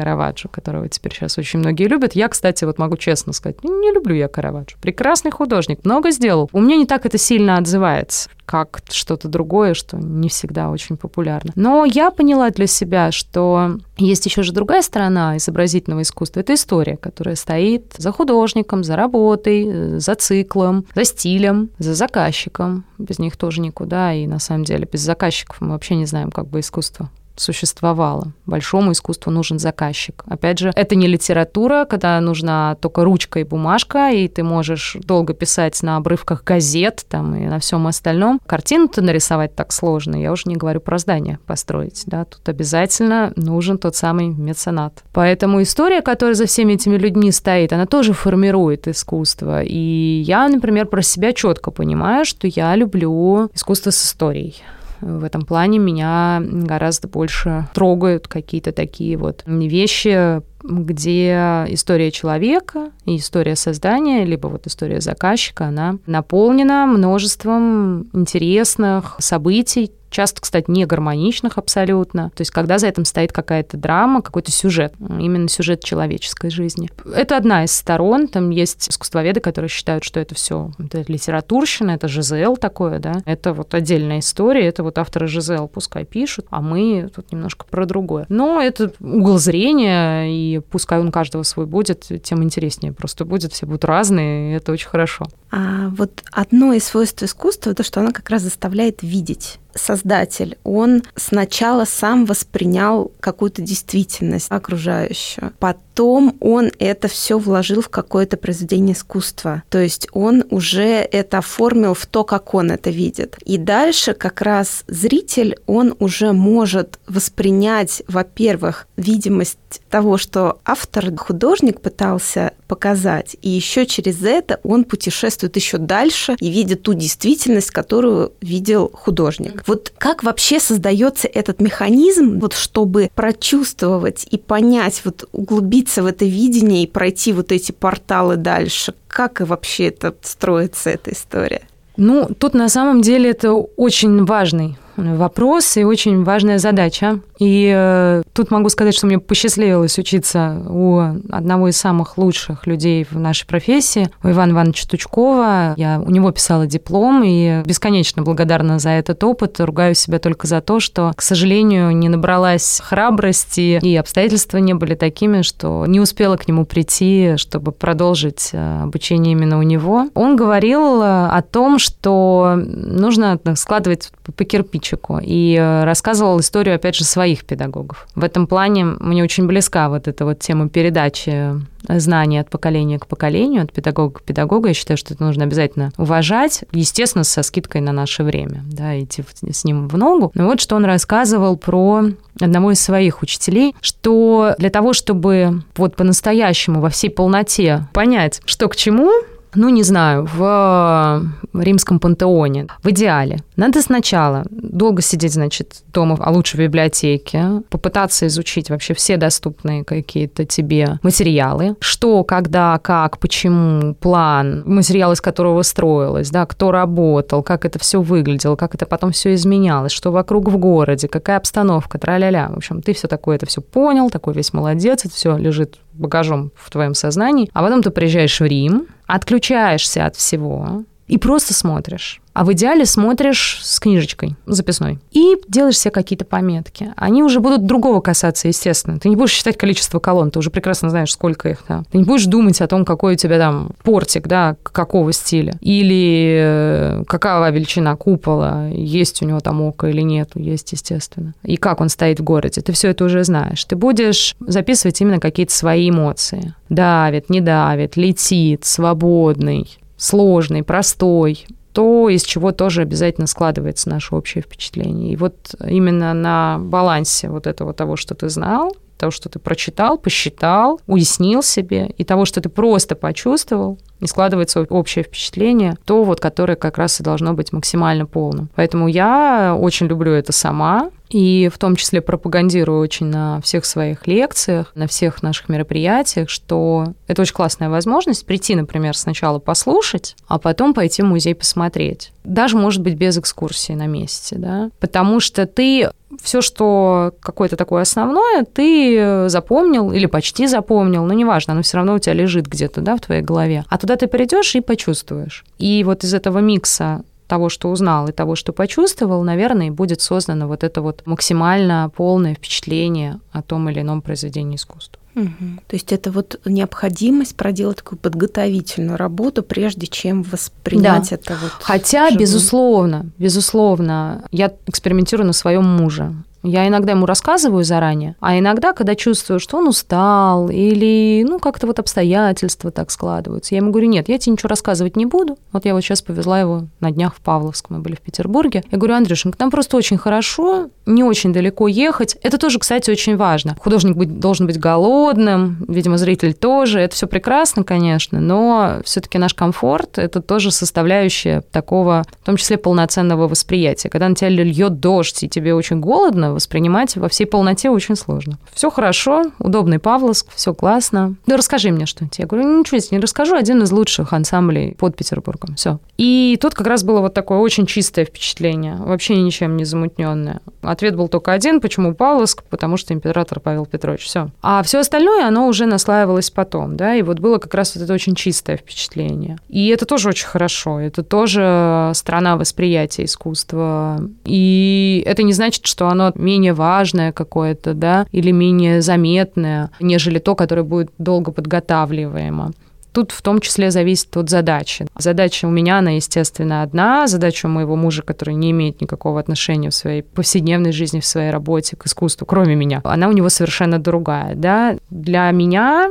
Караваджо, которого теперь сейчас очень многие любят. Я, кстати, вот могу честно сказать, не люблю я Караваджо. Прекрасный художник, много сделал. У меня не так это сильно отзывается как что-то другое, что не всегда очень популярно. Но я поняла для себя, что есть еще же другая сторона изобразительного искусства. Это история, которая стоит за художником, за работой, за циклом, за стилем, за заказчиком. Без них тоже никуда. И на самом деле без заказчиков мы вообще не знаем, как бы искусство существовало. Большому искусству нужен заказчик. Опять же, это не литература, когда нужна только ручка и бумажка, и ты можешь долго писать на обрывках газет там, и на всем остальном. Картину-то нарисовать так сложно, я уже не говорю про здание построить. Да? Тут обязательно нужен тот самый меценат. Поэтому история, которая за всеми этими людьми стоит, она тоже формирует искусство. И я, например, про себя четко понимаю, что я люблю искусство с историей. В этом плане меня гораздо больше трогают какие-то такие вот вещи, где история человека и история создания, либо вот история заказчика, она наполнена множеством интересных событий, часто, кстати, не гармоничных абсолютно. То есть, когда за этим стоит какая-то драма, какой-то сюжет, именно сюжет человеческой жизни. Это одна из сторон. Там есть искусствоведы, которые считают, что это все это литературщина, это ЖЗЛ такое, да. Это вот отдельная история, это вот авторы ЖЗЛ пускай пишут, а мы тут немножко про другое. Но это угол зрения, и пускай он каждого свой будет, тем интереснее просто будет, все будут разные, и это очень хорошо. А вот одно из свойств искусства, то, что оно как раз заставляет видеть создатель, он сначала сам воспринял какую-то действительность окружающую, потом он это все вложил в какое-то произведение искусства. То есть он уже это оформил в то, как он это видит. И дальше как раз зритель, он уже может воспринять, во-первых, видимость того, что автор, художник пытался показать, и еще через это он путешествует еще дальше и видит ту действительность, которую видел художник. Вот как вообще создается этот механизм, вот чтобы прочувствовать и понять, вот углубиться в это видение и пройти вот эти порталы дальше? Как и вообще это строится, эта история? Ну, тут на самом деле это очень важный вопрос и очень важная задача. И э, тут могу сказать, что мне посчастливилось учиться у одного из самых лучших людей в нашей профессии, у Ивана Ивановича Тучкова. Я у него писала диплом и бесконечно благодарна за этот опыт. Ругаю себя только за то, что, к сожалению, не набралась храбрости, и обстоятельства не были такими, что не успела к нему прийти, чтобы продолжить э, обучение именно у него. Он говорил э, о том, что нужно складывать по кирпичику, и рассказывал историю, опять же, своей своих педагогов. В этом плане мне очень близка вот эта вот тема передачи знаний от поколения к поколению, от педагога к педагогу. Я считаю, что это нужно обязательно уважать, естественно, со скидкой на наше время, да, идти с ним в ногу. Но вот что он рассказывал про одного из своих учителей, что для того, чтобы вот по-настоящему во всей полноте понять, что к чему, ну, не знаю, в римском пантеоне, в идеале. Надо сначала долго сидеть, значит, дома, а лучше в библиотеке, попытаться изучить вообще все доступные какие-то тебе материалы, что, когда, как, почему, план, материал, из которого строилось, да, кто работал, как это все выглядело, как это потом все изменялось, что вокруг в городе, какая обстановка, тра-ля-ля. В общем, ты все такое, это все понял, такой весь молодец, это все лежит багажом в твоем сознании, а потом ты приезжаешь в Рим, отключаешься от всего и просто смотришь а в идеале смотришь с книжечкой записной и делаешь себе какие-то пометки. Они уже будут другого касаться, естественно. Ты не будешь считать количество колонн, ты уже прекрасно знаешь, сколько их там. Ты не будешь думать о том, какой у тебя там портик, да, какого стиля, или э, какова величина купола, есть у него там око или нет, есть, естественно, и как он стоит в городе. Ты все это уже знаешь. Ты будешь записывать именно какие-то свои эмоции. Давит, не давит, летит, свободный, сложный, простой, то, из чего тоже обязательно складывается наше общее впечатление. И вот именно на балансе вот этого того, что ты знал, того, что ты прочитал, посчитал, уяснил себе, и того, что ты просто почувствовал, и складывается общее впечатление, то вот, которое как раз и должно быть максимально полным. Поэтому я очень люблю это сама, и в том числе пропагандирую очень на всех своих лекциях, на всех наших мероприятиях, что это очень классная возможность прийти, например, сначала послушать, а потом пойти в музей посмотреть. Даже, может быть, без экскурсии на месте, да, потому что ты все, что какое-то такое основное, ты запомнил или почти запомнил, но неважно, оно все равно у тебя лежит где-то, да, в твоей голове. А туда ты придешь и почувствуешь. И вот из этого микса того, что узнал и того, что почувствовал, наверное, будет создано вот это вот максимально полное впечатление о том или ином произведении искусства. Угу. То есть это вот необходимость проделать такую подготовительную работу, прежде чем воспринять да. это вот. Хотя, живым. безусловно, безусловно, я экспериментирую на своем муже. Я иногда ему рассказываю заранее, а иногда, когда чувствую, что он устал или, ну, как-то вот обстоятельства так складываются, я ему говорю, нет, я тебе ничего рассказывать не буду. Вот я вот сейчас повезла его на днях в Павловск, мы были в Петербурге. Я говорю, Андрюшенька, там просто очень хорошо, не очень далеко ехать. Это тоже, кстати, очень важно. Художник быть, должен быть голодным, видимо, зритель тоже. Это все прекрасно, конечно, но все-таки наш комфорт – это тоже составляющая такого, в том числе полноценного восприятия. Когда на тебя льет дождь, и тебе очень голодно, воспринимать во всей полноте очень сложно. Все хорошо, удобный Павловск, все классно. Ну, расскажи мне что-нибудь. Я говорю, ничего себе не расскажу, один из лучших ансамблей под Петербургом. Все. И тут как раз было вот такое очень чистое впечатление, вообще ничем не замутненное. Ответ был только один, почему Павловск, потому что император Павел Петрович, все. А все остальное, оно уже наслаивалось потом, да, и вот было как раз вот это очень чистое впечатление. И это тоже очень хорошо, это тоже страна восприятия искусства. И это не значит, что оно менее важное какое-то, да, или менее заметное, нежели то, которое будет долго подготавливаемо. Тут в том числе зависит от задачи. Задача у меня, она, естественно, одна. Задача у моего мужа, который не имеет никакого отношения в своей повседневной жизни, в своей работе к искусству, кроме меня, она у него совершенно другая. Да? Для меня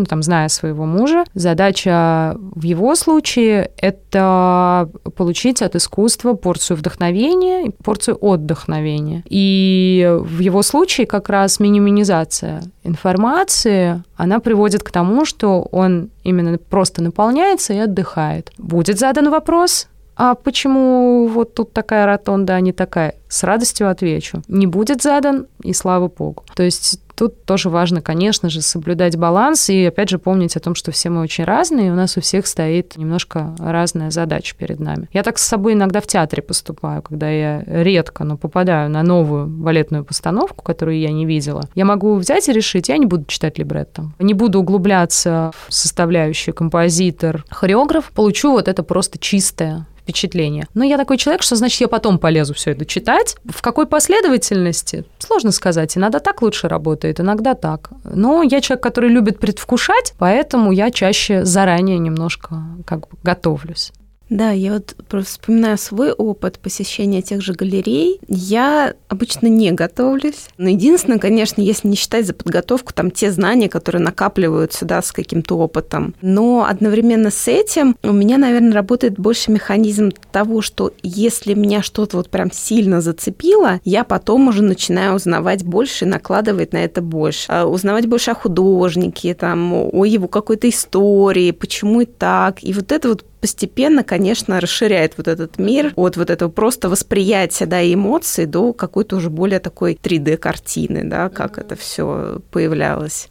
ну, там, зная своего мужа, задача в его случае – это получить от искусства порцию вдохновения, порцию отдохновения. И в его случае как раз минимизация информации, она приводит к тому, что он именно просто наполняется и отдыхает. Будет задан вопрос, а почему вот тут такая ротонда, а не такая? С радостью отвечу. Не будет задан, и слава богу. То есть тут тоже важно, конечно же, соблюдать баланс и, опять же, помнить о том, что все мы очень разные, и у нас у всех стоит немножко разная задача перед нами. Я так с собой иногда в театре поступаю, когда я редко, но попадаю на новую балетную постановку, которую я не видела. Я могу взять и решить, я не буду читать либретто, не буду углубляться в составляющие композитор, хореограф, получу вот это просто чистое впечатление. Но я такой человек, что значит я потом полезу все это читать. В какой последовательности? Сложно сказать. Иногда так лучше работает, иногда так. Но я человек, который любит предвкушать, поэтому я чаще заранее немножко как бы готовлюсь. Да, я вот просто вспоминаю свой опыт посещения тех же галерей. Я обычно не готовлюсь. Но единственное, конечно, если не считать за подготовку, там те знания, которые накапливаются, да, с каким-то опытом. Но одновременно с этим у меня, наверное, работает больше механизм того, что если меня что-то вот прям сильно зацепило, я потом уже начинаю узнавать больше и накладывать на это больше. А узнавать больше о художнике, там, о его какой-то истории, почему и так. И вот это вот постепенно, конечно, расширяет вот этот мир от вот этого просто восприятия, да, и эмоций до какой-то уже более такой 3D-картины, да, как это все появлялось.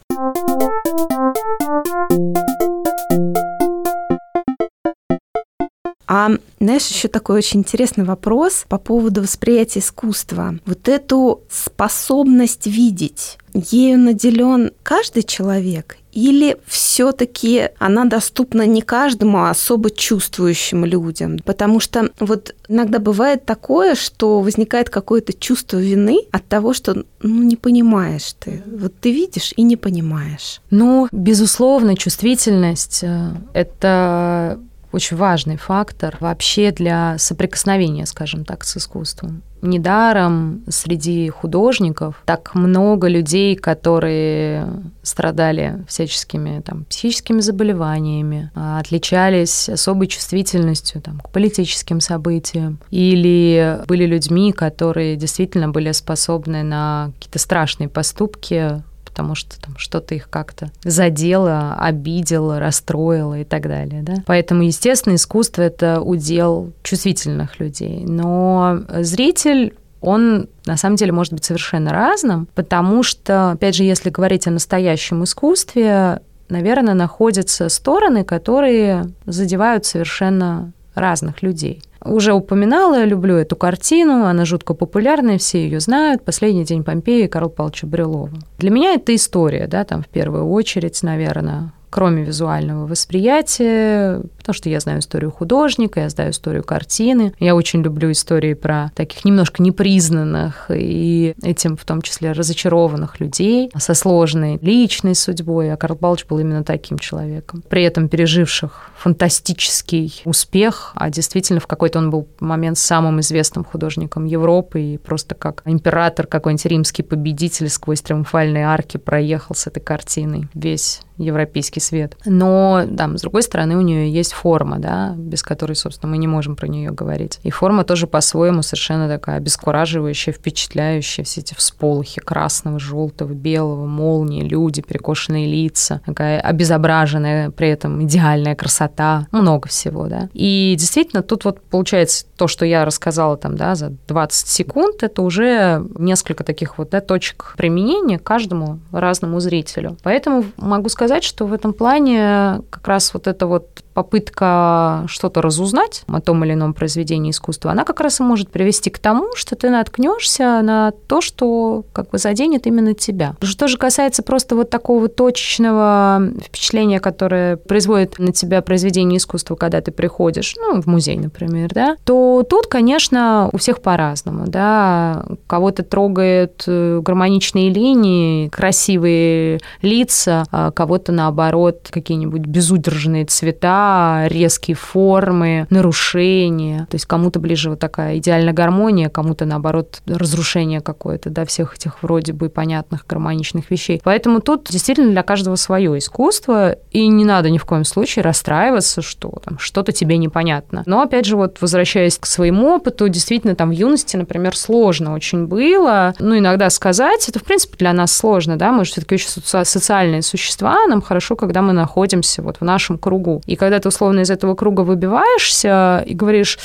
А знаешь, еще такой очень интересный вопрос по поводу восприятия искусства. Вот эту способность видеть, ею наделен каждый человек или все-таки она доступна не каждому, а особо чувствующим людям? Потому что вот иногда бывает такое, что возникает какое-то чувство вины от того, что ну, не понимаешь ты. Вот ты видишь и не понимаешь. Ну, безусловно, чувствительность э, – это очень важный фактор вообще для соприкосновения, скажем так, с искусством. Недаром среди художников так много людей, которые страдали всяческими там, психическими заболеваниями, а, отличались особой чувствительностью там, к политическим событиям, или были людьми, которые действительно были способны на какие-то страшные поступки потому что там что-то их как-то задело, обидело, расстроило и так далее. Да? Поэтому, естественно, искусство — это удел чувствительных людей. Но зритель он на самом деле может быть совершенно разным, потому что, опять же, если говорить о настоящем искусстве, наверное, находятся стороны, которые задевают совершенно разных людей. Уже упоминала, люблю эту картину, она жутко популярная, все ее знают. «Последний день Помпеи» Карл Павловича Брюлова. Для меня это история, да, там в первую очередь, наверное, кроме визуального восприятия, потому что я знаю историю художника, я знаю историю картины. Я очень люблю истории про таких немножко непризнанных и этим в том числе разочарованных людей со сложной личной судьбой. А Карл Балч был именно таким человеком. При этом переживших фантастический успех, а действительно в какой-то он был момент самым известным художником Европы и просто как император, какой-нибудь римский победитель сквозь триумфальные арки проехал с этой картиной весь европейский свет. Но, да, с другой стороны, у нее есть форма, да, без которой, собственно, мы не можем про нее говорить. И форма тоже по-своему совершенно такая обескураживающая, впечатляющая. Все эти всполохи красного, желтого, белого, молнии, люди, перекошенные лица, такая обезображенная, при этом идеальная красота, много всего, да. И действительно, тут вот получается то, что я рассказала там, да, за 20 секунд, это уже несколько таких вот, да, точек применения каждому разному зрителю. Поэтому могу сказать, сказать, что в этом плане как раз вот это вот попытка что-то разузнать о том или ином произведении искусства, она как раз и может привести к тому, что ты наткнешься на то, что как бы заденет именно тебя. Что же касается просто вот такого точечного впечатления, которое производит на тебя произведение искусства, когда ты приходишь, ну, в музей, например, да, то тут, конечно, у всех по-разному, да, кого-то трогает э, гармоничные линии, красивые лица, а кого-то, наоборот, какие-нибудь безудержные цвета, резкие формы, нарушения. То есть кому-то ближе вот такая идеальная гармония, кому-то, наоборот, разрушение какое-то, да, всех этих вроде бы понятных гармоничных вещей. Поэтому тут действительно для каждого свое искусство, и не надо ни в коем случае расстраиваться, что там что-то тебе непонятно. Но, опять же, вот возвращаясь к своему опыту, действительно, там в юности, например, сложно очень было. Ну, иногда сказать, это, в принципе, для нас сложно, да, мы же все-таки очень социальные существа, нам хорошо, когда мы находимся вот в нашем кругу. И когда когда ты условно из этого круга выбиваешься и говоришь,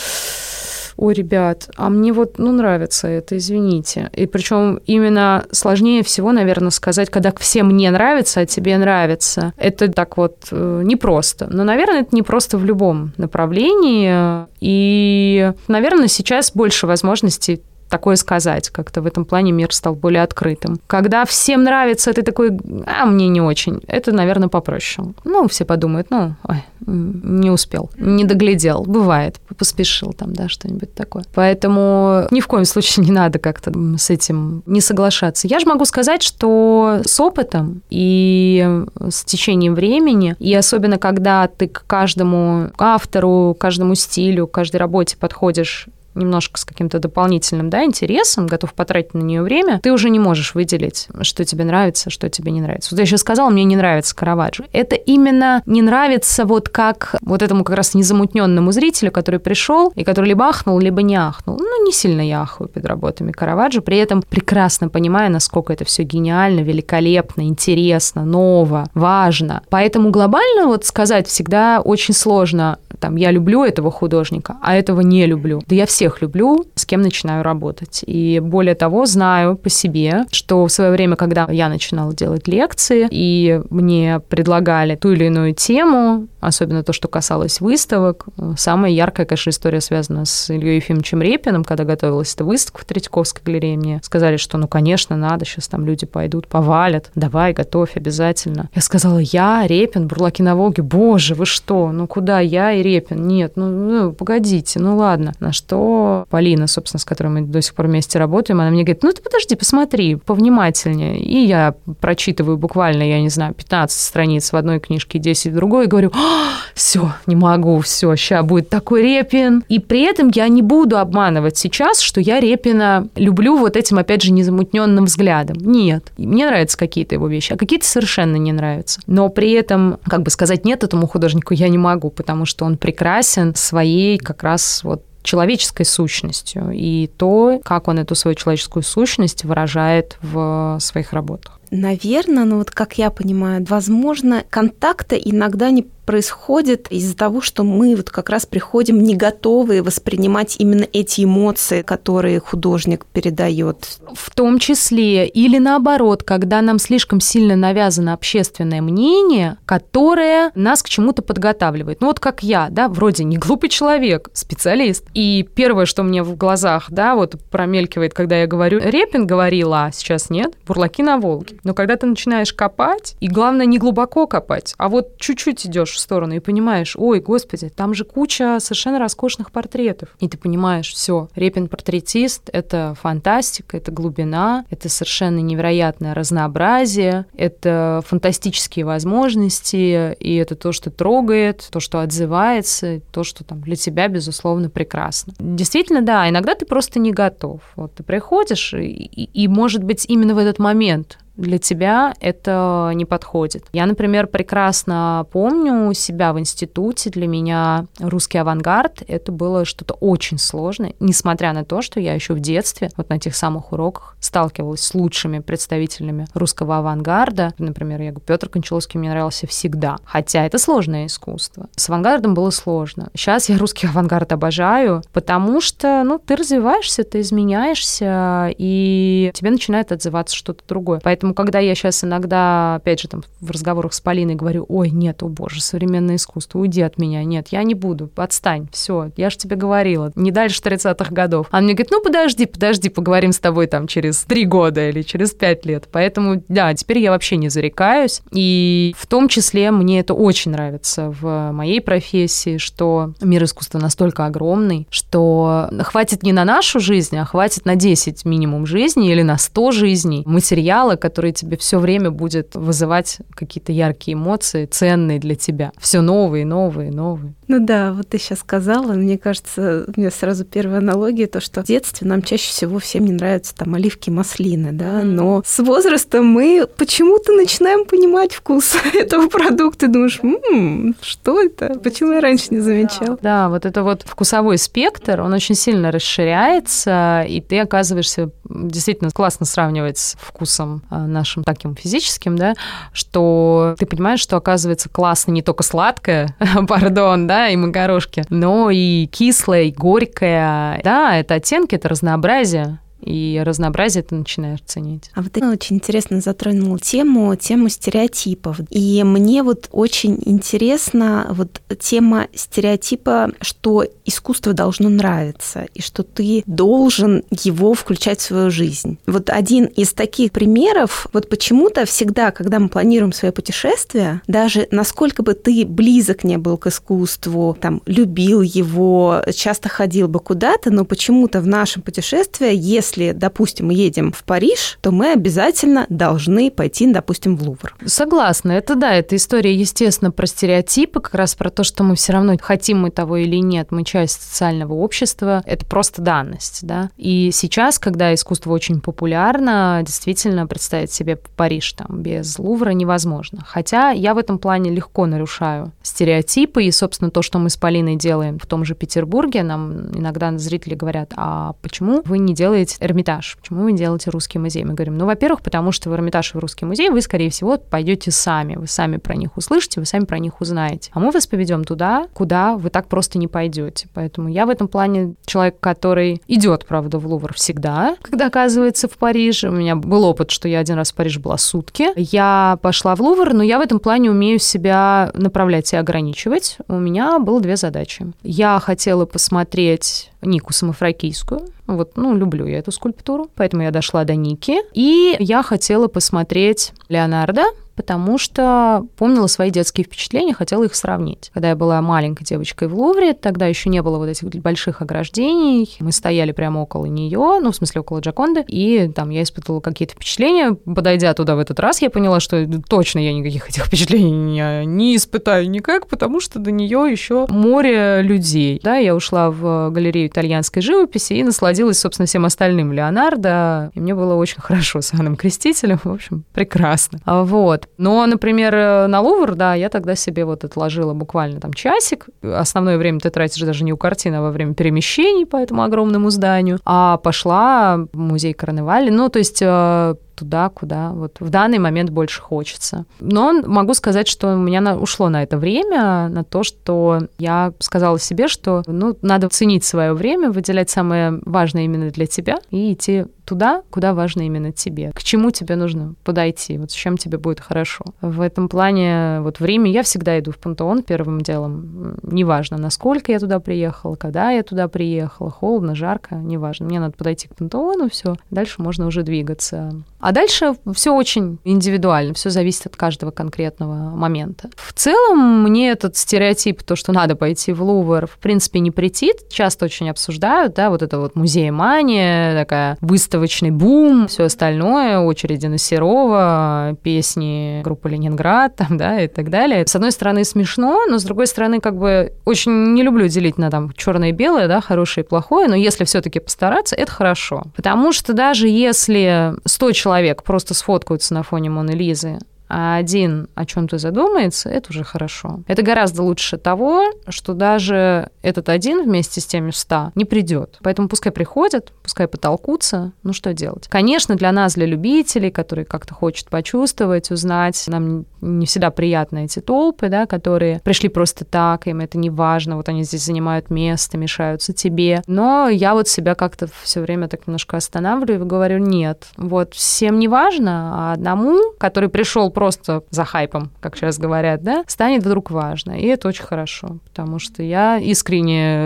ой, ребят, а мне вот, ну, нравится это, извините. И причем именно сложнее всего, наверное, сказать, когда всем мне нравится, а тебе нравится. Это так вот э, непросто. Но, наверное, это непросто в любом направлении. И, наверное, сейчас больше возможностей такое сказать. Как-то в этом плане мир стал более открытым. Когда всем нравится, ты такой, а мне не очень. Это, наверное, попроще. Ну, все подумают, ну, ой, не успел, не доглядел. Бывает, поспешил там, да, что-нибудь такое. Поэтому ни в коем случае не надо как-то с этим не соглашаться. Я же могу сказать, что с опытом и с течением времени, и особенно когда ты к каждому автору, каждому стилю, каждой работе подходишь немножко с каким-то дополнительным да, интересом, готов потратить на нее время, ты уже не можешь выделить, что тебе нравится, что тебе не нравится. Вот я еще сказала, мне не нравится Караваджо. Это именно не нравится вот как вот этому как раз незамутненному зрителю, который пришел и который либо ахнул, либо не ахнул. Ну, не сильно я ахаю перед работами Караваджо, при этом прекрасно понимая, насколько это все гениально, великолепно, интересно, ново, важно. Поэтому глобально вот сказать всегда очень сложно, там, я люблю этого художника, а этого не люблю. Да я все всех люблю, с кем начинаю работать. И более того, знаю по себе, что в свое время, когда я начинала делать лекции, и мне предлагали ту или иную тему, особенно то, что касалось выставок, самая яркая, конечно, история связана с Ильей Ефимовичем Репиным, когда готовилась эта выставка в Третьяковской галерее, мне сказали, что, ну, конечно, надо, сейчас там люди пойдут, повалят, давай, готовь обязательно. Я сказала, я, Репин, Бурлаки на Волге, боже, вы что, ну куда я и Репин? Нет, ну, ну погодите, ну ладно. На что Полина, собственно, с которой мы до сих пор вместе работаем, она мне говорит, ну ты подожди, посмотри, повнимательнее. И я прочитываю буквально, я не знаю, 15 страниц в одной книжке, 10 в другой, и говорю, «А, все, не могу, все, сейчас будет такой Репин. И при этом я не буду обманывать сейчас, что я Репина люблю вот этим, опять же, незамутненным взглядом. Нет, мне нравятся какие-то его вещи, а какие-то совершенно не нравятся. Но при этом, как бы сказать нет этому художнику я не могу, потому что он прекрасен своей как раз вот человеческой сущностью и то, как он эту свою человеческую сущность выражает в своих работах. Наверное, ну вот как я понимаю, возможно, контакта иногда не происходит из-за того, что мы вот как раз приходим не готовые воспринимать именно эти эмоции, которые художник передает. В том числе или наоборот, когда нам слишком сильно навязано общественное мнение, которое нас к чему-то подготавливает. Ну вот как я, да, вроде не глупый человек, специалист. И первое, что мне в глазах, да, вот промелькивает, когда я говорю, Репин говорила, а сейчас нет, бурлаки на Волге. Но когда ты начинаешь копать, и главное не глубоко копать, а вот чуть-чуть идешь в сторону и понимаешь, ой, господи, там же куча совершенно роскошных портретов. И ты понимаешь, все, Репин портретист — это фантастика, это глубина, это совершенно невероятное разнообразие, это фантастические возможности, и это то, что трогает, то, что отзывается, то, что там для тебя, безусловно, прекрасно. Действительно, да, иногда ты просто не готов. Вот ты приходишь, и, и, и может быть, именно в этот момент для тебя это не подходит. Я, например, прекрасно помню себя в институте. Для меня русский авангард — это было что-то очень сложное, несмотря на то, что я еще в детстве, вот на тех самых уроках, сталкивалась с лучшими представителями русского авангарда. Например, я говорю, Петр Кончаловский мне нравился всегда, хотя это сложное искусство. С авангардом было сложно. Сейчас я русский авангард обожаю, потому что, ну, ты развиваешься, ты изменяешься, и тебе начинает отзываться что-то другое. Поэтому когда я сейчас иногда, опять же, там, в разговорах с Полиной говорю, ой, нет, о боже, современное искусство, уйди от меня, нет, я не буду, отстань, все, я же тебе говорила, не дальше 30-х годов. Она мне говорит, ну, подожди, подожди, поговорим с тобой там через три года или через пять лет. Поэтому, да, теперь я вообще не зарекаюсь, и в том числе мне это очень нравится в моей профессии, что мир искусства настолько огромный, что хватит не на нашу жизнь, а хватит на 10 минимум жизней или на 100 жизней материала, который тебе все время будет вызывать какие-то яркие эмоции, ценные для тебя. Все новые, новые, новые. Ну да, вот ты сейчас сказала, мне кажется, у меня сразу первая аналогия, то, что в детстве нам чаще всего всем не нравятся там оливки, маслины, да, но с возрастом мы почему-то начинаем понимать вкус [laughs] этого продукта, думаешь, м-м, что это? Почему я раньше не замечал? Да, вот это вот вкусовой спектр, он очень сильно расширяется, и ты оказываешься действительно классно сравнивать с вкусом а, нашим таким физическим, да, что ты понимаешь, что оказывается классно не только сладкое, [laughs] пардон, да, и макарошки, но и кислое, и горькое. Да, это оттенки, это разнообразие и разнообразие ты начинаешь ценить. А вот ты очень интересно затронул тему, тему стереотипов. И мне вот очень интересна вот тема стереотипа, что искусство должно нравиться, и что ты должен его включать в свою жизнь. Вот один из таких примеров, вот почему-то всегда, когда мы планируем свое путешествие, даже насколько бы ты близок не был к искусству, там, любил его, часто ходил бы куда-то, но почему-то в нашем путешествии, если если, допустим, мы едем в Париж, то мы обязательно должны пойти, допустим, в Лувр. Согласна. Это да, это история, естественно, про стереотипы, как раз про то, что мы все равно хотим мы того или нет, мы часть социального общества. Это просто данность, да. И сейчас, когда искусство очень популярно, действительно представить себе Париж там без Лувра невозможно. Хотя я в этом плане легко нарушаю стереотипы, и, собственно, то, что мы с Полиной делаем в том же Петербурге, нам иногда зрители говорят, а почему вы не делаете Эрмитаж. Почему вы делаете русский музей? Мы говорим, ну, во-первых, потому что в Эрмитаж и в русский музей вы, скорее всего, пойдете сами. Вы сами про них услышите, вы сами про них узнаете. А мы вас поведем туда, куда вы так просто не пойдете. Поэтому я в этом плане человек, который идет, правда, в Лувр всегда, когда оказывается в Париже. У меня был опыт, что я один раз в Париже была сутки. Я пошла в Лувр, но я в этом плане умею себя направлять и ограничивать. У меня было две задачи. Я хотела посмотреть Нику Самофракийскую. Вот, ну, люблю я эту скульптуру, поэтому я дошла до Ники. И я хотела посмотреть Леонардо, потому что помнила свои детские впечатления, хотела их сравнить. Когда я была маленькой девочкой в Лувре, тогда еще не было вот этих больших ограждений, мы стояли прямо около нее, ну, в смысле, около Джаконды, и там я испытывала какие-то впечатления. Подойдя туда в этот раз, я поняла, что точно я никаких этих впечатлений не, не испытаю никак, потому что до нее еще море людей. Да, я ушла в галерею итальянской живописи и насладилась, собственно, всем остальным Леонардо, и мне было очень хорошо с Анном Крестителем, в общем, прекрасно. Вот. Но, например, э, на Лувр, да, я тогда себе вот отложила буквально там часик. Основное время ты тратишь даже не у картины, а во время перемещений по этому огромному зданию. А пошла в музей Карнавали. Ну, то есть э, туда, куда вот в данный момент больше хочется. Но могу сказать, что у меня на, ушло на это время, на то, что я сказала себе, что ну, надо ценить свое время, выделять самое важное именно для тебя и идти туда, куда важно именно тебе, к чему тебе нужно подойти, вот с чем тебе будет хорошо. В этом плане вот время я всегда иду в пантеон первым делом. Неважно, насколько я туда приехала, когда я туда приехала, холодно, жарко, неважно. Мне надо подойти к пантеону, все. Дальше можно уже двигаться. А дальше все очень индивидуально, все зависит от каждого конкретного момента. В целом, мне этот стереотип, то, что надо пойти в Лувр, в принципе, не претит. Часто очень обсуждают, да, вот это вот музей мания, такая выставочный бум, все остальное, очереди на Серова, песни группы Ленинград, там, да, и так далее. С одной стороны, смешно, но с другой стороны, как бы очень не люблю делить на там черное и белое, да, хорошее и плохое, но если все-таки постараться, это хорошо. Потому что даже если 100 человек просто сфоткаются на фоне Моны Лизы, а один о чем-то задумается, это уже хорошо. Это гораздо лучше того, что даже этот один вместе с теми ста не придет. Поэтому пускай приходят, пускай потолкутся, ну что делать. Конечно, для нас, для любителей, которые как-то хочет почувствовать, узнать, нам не всегда приятны эти толпы, да, которые пришли просто так, им это не важно, вот они здесь занимают место, мешаются тебе. Но я вот себя как-то все время так немножко останавливаю и говорю, нет, вот всем не важно, а одному, который пришел просто за хайпом, как сейчас говорят, да, станет вдруг важно. И это очень хорошо, потому что я искренне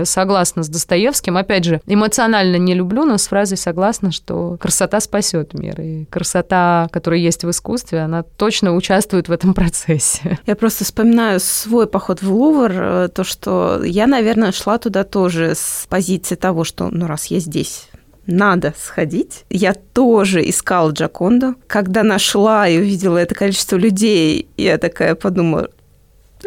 согласна с Достоевским. Опять же, эмоционально не люблю, но с фразой согласна, что красота спасет мир. И красота, которая есть в искусстве, она точно участвует в этом процессе. Я просто вспоминаю свой поход в Лувр, э, то, что я, наверное, шла туда тоже с позиции того, что, ну, раз я здесь, надо сходить. Я тоже искала Джаконду. Когда нашла и увидела это количество людей, я такая подумала,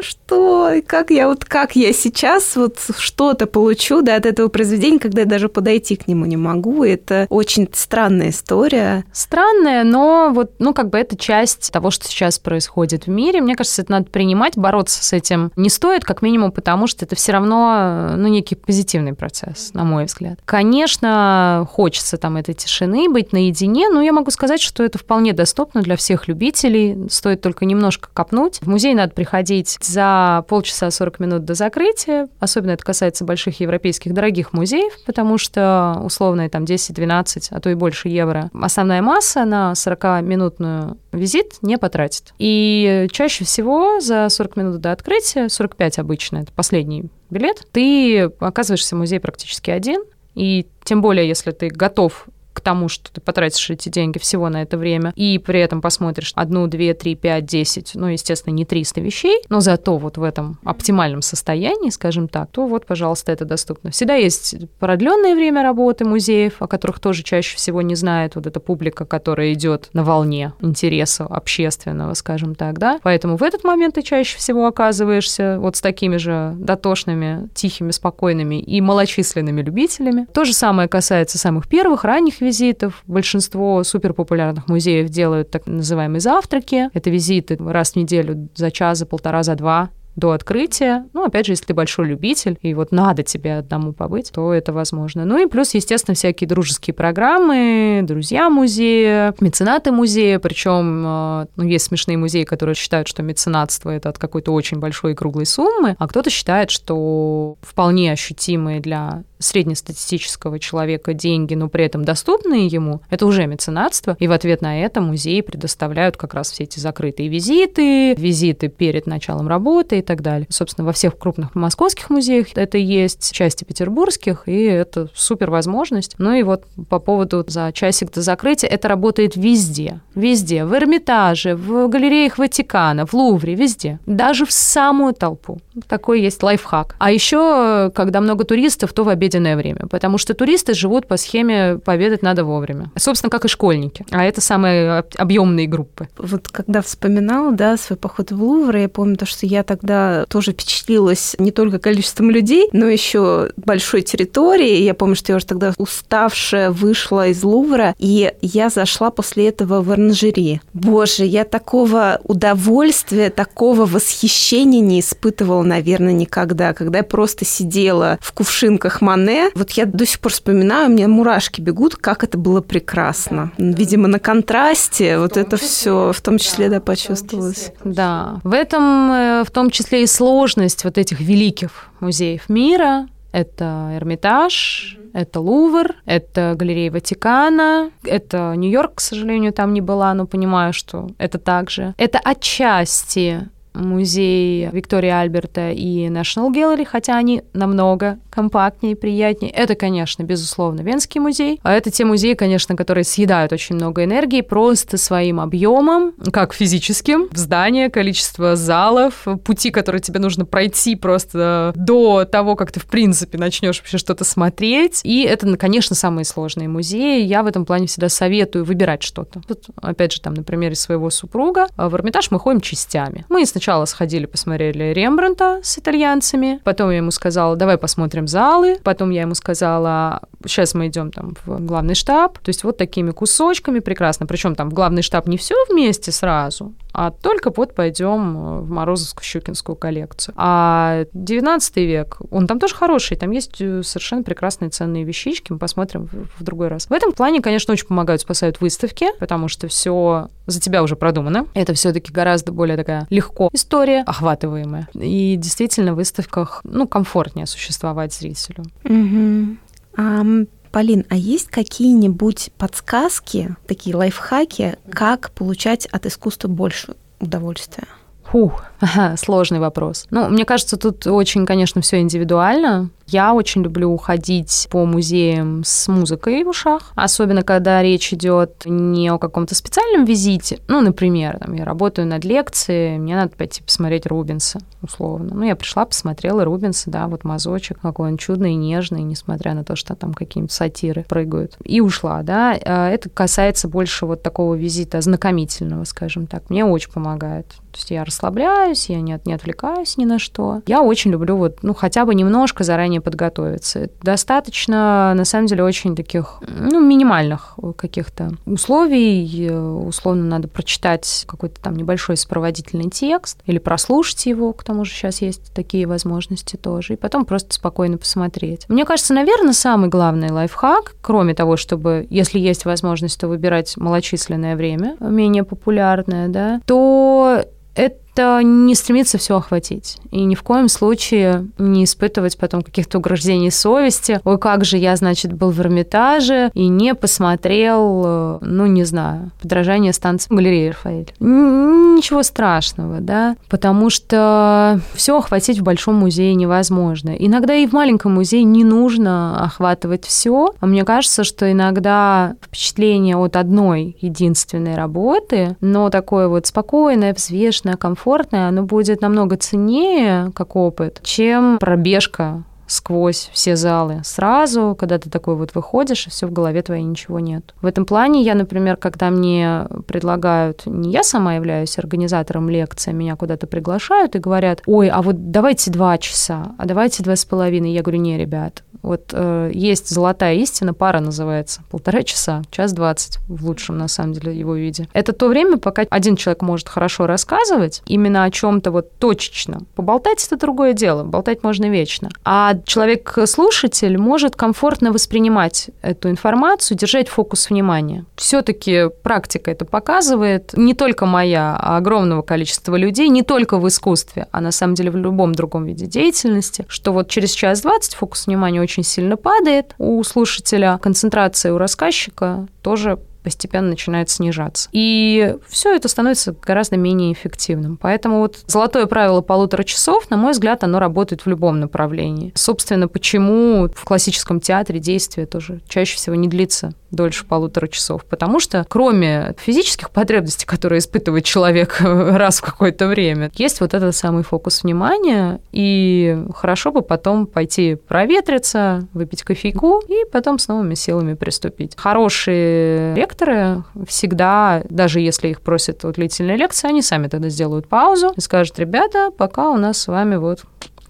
что, как я вот, как я сейчас вот что-то получу, да, от этого произведения, когда я даже подойти к нему не могу. Это очень странная история. Странная, но вот, ну, как бы это часть того, что сейчас происходит в мире. Мне кажется, это надо принимать, бороться с этим не стоит, как минимум, потому что это все равно, ну, некий позитивный процесс, на мой взгляд. Конечно, хочется там этой тишины, быть наедине, но я могу сказать, что это вполне доступно для всех любителей. Стоит только немножко копнуть. В музей надо приходить за полчаса 40 минут до закрытия. Особенно это касается больших европейских дорогих музеев, потому что условно там 10-12, а то и больше евро. Основная масса на 40-минутную визит не потратит. И чаще всего за 40 минут до открытия, 45 обычно, это последний билет, ты оказываешься в музее практически один, и тем более, если ты готов к тому, что ты потратишь эти деньги всего на это время, и при этом посмотришь одну, две, три, пять, десять, ну, естественно, не 300 вещей, но зато вот в этом оптимальном состоянии, скажем так, то вот, пожалуйста, это доступно. Всегда есть продленное время работы музеев, о которых тоже чаще всего не знает вот эта публика, которая идет на волне интереса общественного, скажем так, да. Поэтому в этот момент ты чаще всего оказываешься вот с такими же дотошными, тихими, спокойными и малочисленными любителями. То же самое касается самых первых, ранних визитов. Большинство суперпопулярных музеев делают так называемые завтраки. Это визиты раз в неделю за час, за полтора, за два до открытия. Ну, опять же, если ты большой любитель, и вот надо тебе одному побыть, то это возможно. Ну и плюс, естественно, всякие дружеские программы, друзья музея, меценаты музея, причем э, ну, есть смешные музеи, которые считают, что меценатство это от какой-то очень большой и круглой суммы, а кто-то считает, что вполне ощутимые для среднестатистического человека деньги, но при этом доступные ему, это уже меценатство. И в ответ на это музеи предоставляют как раз все эти закрытые визиты, визиты перед началом работы и так далее. Собственно, во всех крупных московских музеях это есть, части петербургских, и это супер возможность. Ну и вот по поводу за часик до закрытия, это работает везде. Везде. В Эрмитаже, в галереях Ватикана, в Лувре, везде. Даже в самую толпу. Такой есть лайфхак. А еще, когда много туристов, то в обеденное время, потому что туристы живут по схеме «пообедать надо вовремя». Собственно, как и школьники. А это самые объемные группы. Вот когда вспоминала, да, свой поход в Лувр, я помню то, что я тогда тогда тоже впечатлилась не только количеством людей, но еще большой территорией. Я помню, что я уже тогда уставшая вышла из Лувра, и я зашла после этого в оранжери. Боже, я такого удовольствия, такого восхищения не испытывала, наверное, никогда, когда я просто сидела в кувшинках Мане. Вот я до сих пор вспоминаю, у меня мурашки бегут, как это было прекрасно. Видимо, на контрасте вот это все в том числе, да, почувствовалось. Да, в этом, э, в том числе и сложность вот этих великих музеев мира, Это Эрмитаж, это Лувр, это галерея Ватикана, это Нью-Йорк, к сожалению, там не была, но понимаю, что это также. Это отчасти музей Виктория Альберта и National Gallery, хотя они намного компактнее, приятнее. Это, конечно, безусловно, Венский музей. А это те музеи, конечно, которые съедают очень много энергии просто своим объемом, как физическим, в здание, количество залов, пути, которые тебе нужно пройти просто до того, как ты, в принципе, начнешь вообще что-то смотреть. И это, конечно, самые сложные музеи. Я в этом плане всегда советую выбирать что-то. Тут, опять же, там, на примере своего супруга, в Эрмитаж мы ходим частями. Мы сначала сначала сходили, посмотрели Рембранта с итальянцами, потом я ему сказала, давай посмотрим залы, потом я ему сказала, сейчас мы идем там в главный штаб, то есть вот такими кусочками прекрасно, причем там в главный штаб не все вместе сразу, а только вот пойдем в Морозовскую Щукинскую коллекцию. А 19 век, он там тоже хороший, там есть э, совершенно прекрасные ценные вещички, мы посмотрим в другой раз. В этом плане, конечно, очень помогают, спасают выставки, потому что все за тебя уже продумано. Это все-таки гораздо более такая легко история, охватываемая. И действительно в выставках, ну, комфортнее существовать зрителю. Угу. А, Полин, а есть какие-нибудь подсказки, такие лайфхаки, как получать от искусства больше удовольствия? Фух, [laughs] сложный вопрос. Ну, мне кажется, тут очень, конечно, все индивидуально. Я очень люблю ходить по музеям с музыкой в ушах, особенно когда речь идет не о каком-то специальном визите. Ну, например, там, я работаю над лекцией, мне надо пойти посмотреть Рубинса, условно. Ну, я пришла, посмотрела Рубинса, да, вот мазочек, какой он чудный нежный, несмотря на то, что там какие-нибудь сатиры прыгают. И ушла, да. А это касается больше вот такого визита знакомительного, скажем так. Мне очень помогает. То есть я расслабляюсь, я не, не отвлекаюсь ни на что. Я очень люблю вот, ну, хотя бы немножко заранее подготовиться. Достаточно, на самом деле, очень таких, ну, минимальных каких-то условий. Условно надо прочитать какой-то там небольшой сопроводительный текст или прослушать его, к тому же сейчас есть такие возможности тоже, и потом просто спокойно посмотреть. Мне кажется, наверное, самый главный лайфхак, кроме того, чтобы, если есть возможность, то выбирать малочисленное время, менее популярное, да, то это это не стремиться все охватить. И ни в коем случае не испытывать потом каких-то угрождений совести. Ой, как же я, значит, был в Эрмитаже и не посмотрел, э, ну, не знаю, подражание станции галереи Рафаэль. Ничего страшного, да, потому что все охватить в большом музее невозможно. Иногда и в маленьком музее не нужно охватывать все. А мне кажется, что иногда впечатление от одной единственной работы, но такое вот спокойное, взвешенное, комфортное, комфортное, оно будет намного ценнее как опыт, чем пробежка сквозь все залы сразу, когда ты такой вот выходишь, и все в голове твоей ничего нет. В этом плане я, например, когда мне предлагают, не я сама являюсь организатором лекции, меня куда-то приглашают и говорят, ой, а вот давайте два часа, а давайте два с половиной. Я говорю, не, ребят, вот э, есть золотая истина, пара называется, полтора часа, час двадцать в лучшем, на самом деле, его виде. Это то время, пока один человек может хорошо рассказывать, именно о чем-то вот точечно. Поболтать это другое дело, болтать можно вечно. А человек-слушатель может комфортно воспринимать эту информацию, держать фокус внимания. Все-таки практика это показывает, не только моя, а огромного количества людей, не только в искусстве, а на самом деле в любом другом виде деятельности, что вот через час двадцать фокус внимания очень сильно падает у слушателя, концентрация у рассказчика тоже постепенно начинает снижаться. И все это становится гораздо менее эффективным. Поэтому вот золотое правило полутора часов, на мой взгляд, оно работает в любом направлении. Собственно, почему в классическом театре действие тоже чаще всего не длится дольше полутора часов, потому что кроме физических потребностей, которые испытывает человек [laughs] раз в какое-то время, есть вот этот самый фокус внимания, и хорошо бы потом пойти проветриться, выпить кофейку и потом с новыми силами приступить. Хорошие лекторы всегда, даже если их просят о длительной лекции, они сами тогда сделают паузу и скажут, ребята, пока у нас с вами вот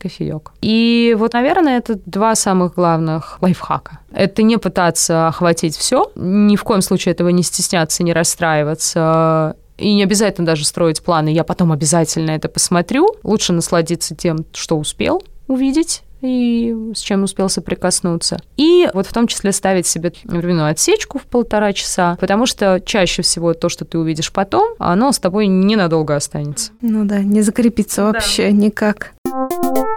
кофеек. И вот, наверное, это два самых главных лайфхака. Это не пытаться охватить все, ни в коем случае этого не стесняться, не расстраиваться, и не обязательно даже строить планы, я потом обязательно это посмотрю. Лучше насладиться тем, что успел увидеть, и с чем успел соприкоснуться. И вот в том числе ставить себе временную отсечку в полтора часа, потому что чаще всего то, что ты увидишь потом, оно с тобой ненадолго останется. Ну да, не закрепится вообще да. никак. Thank you.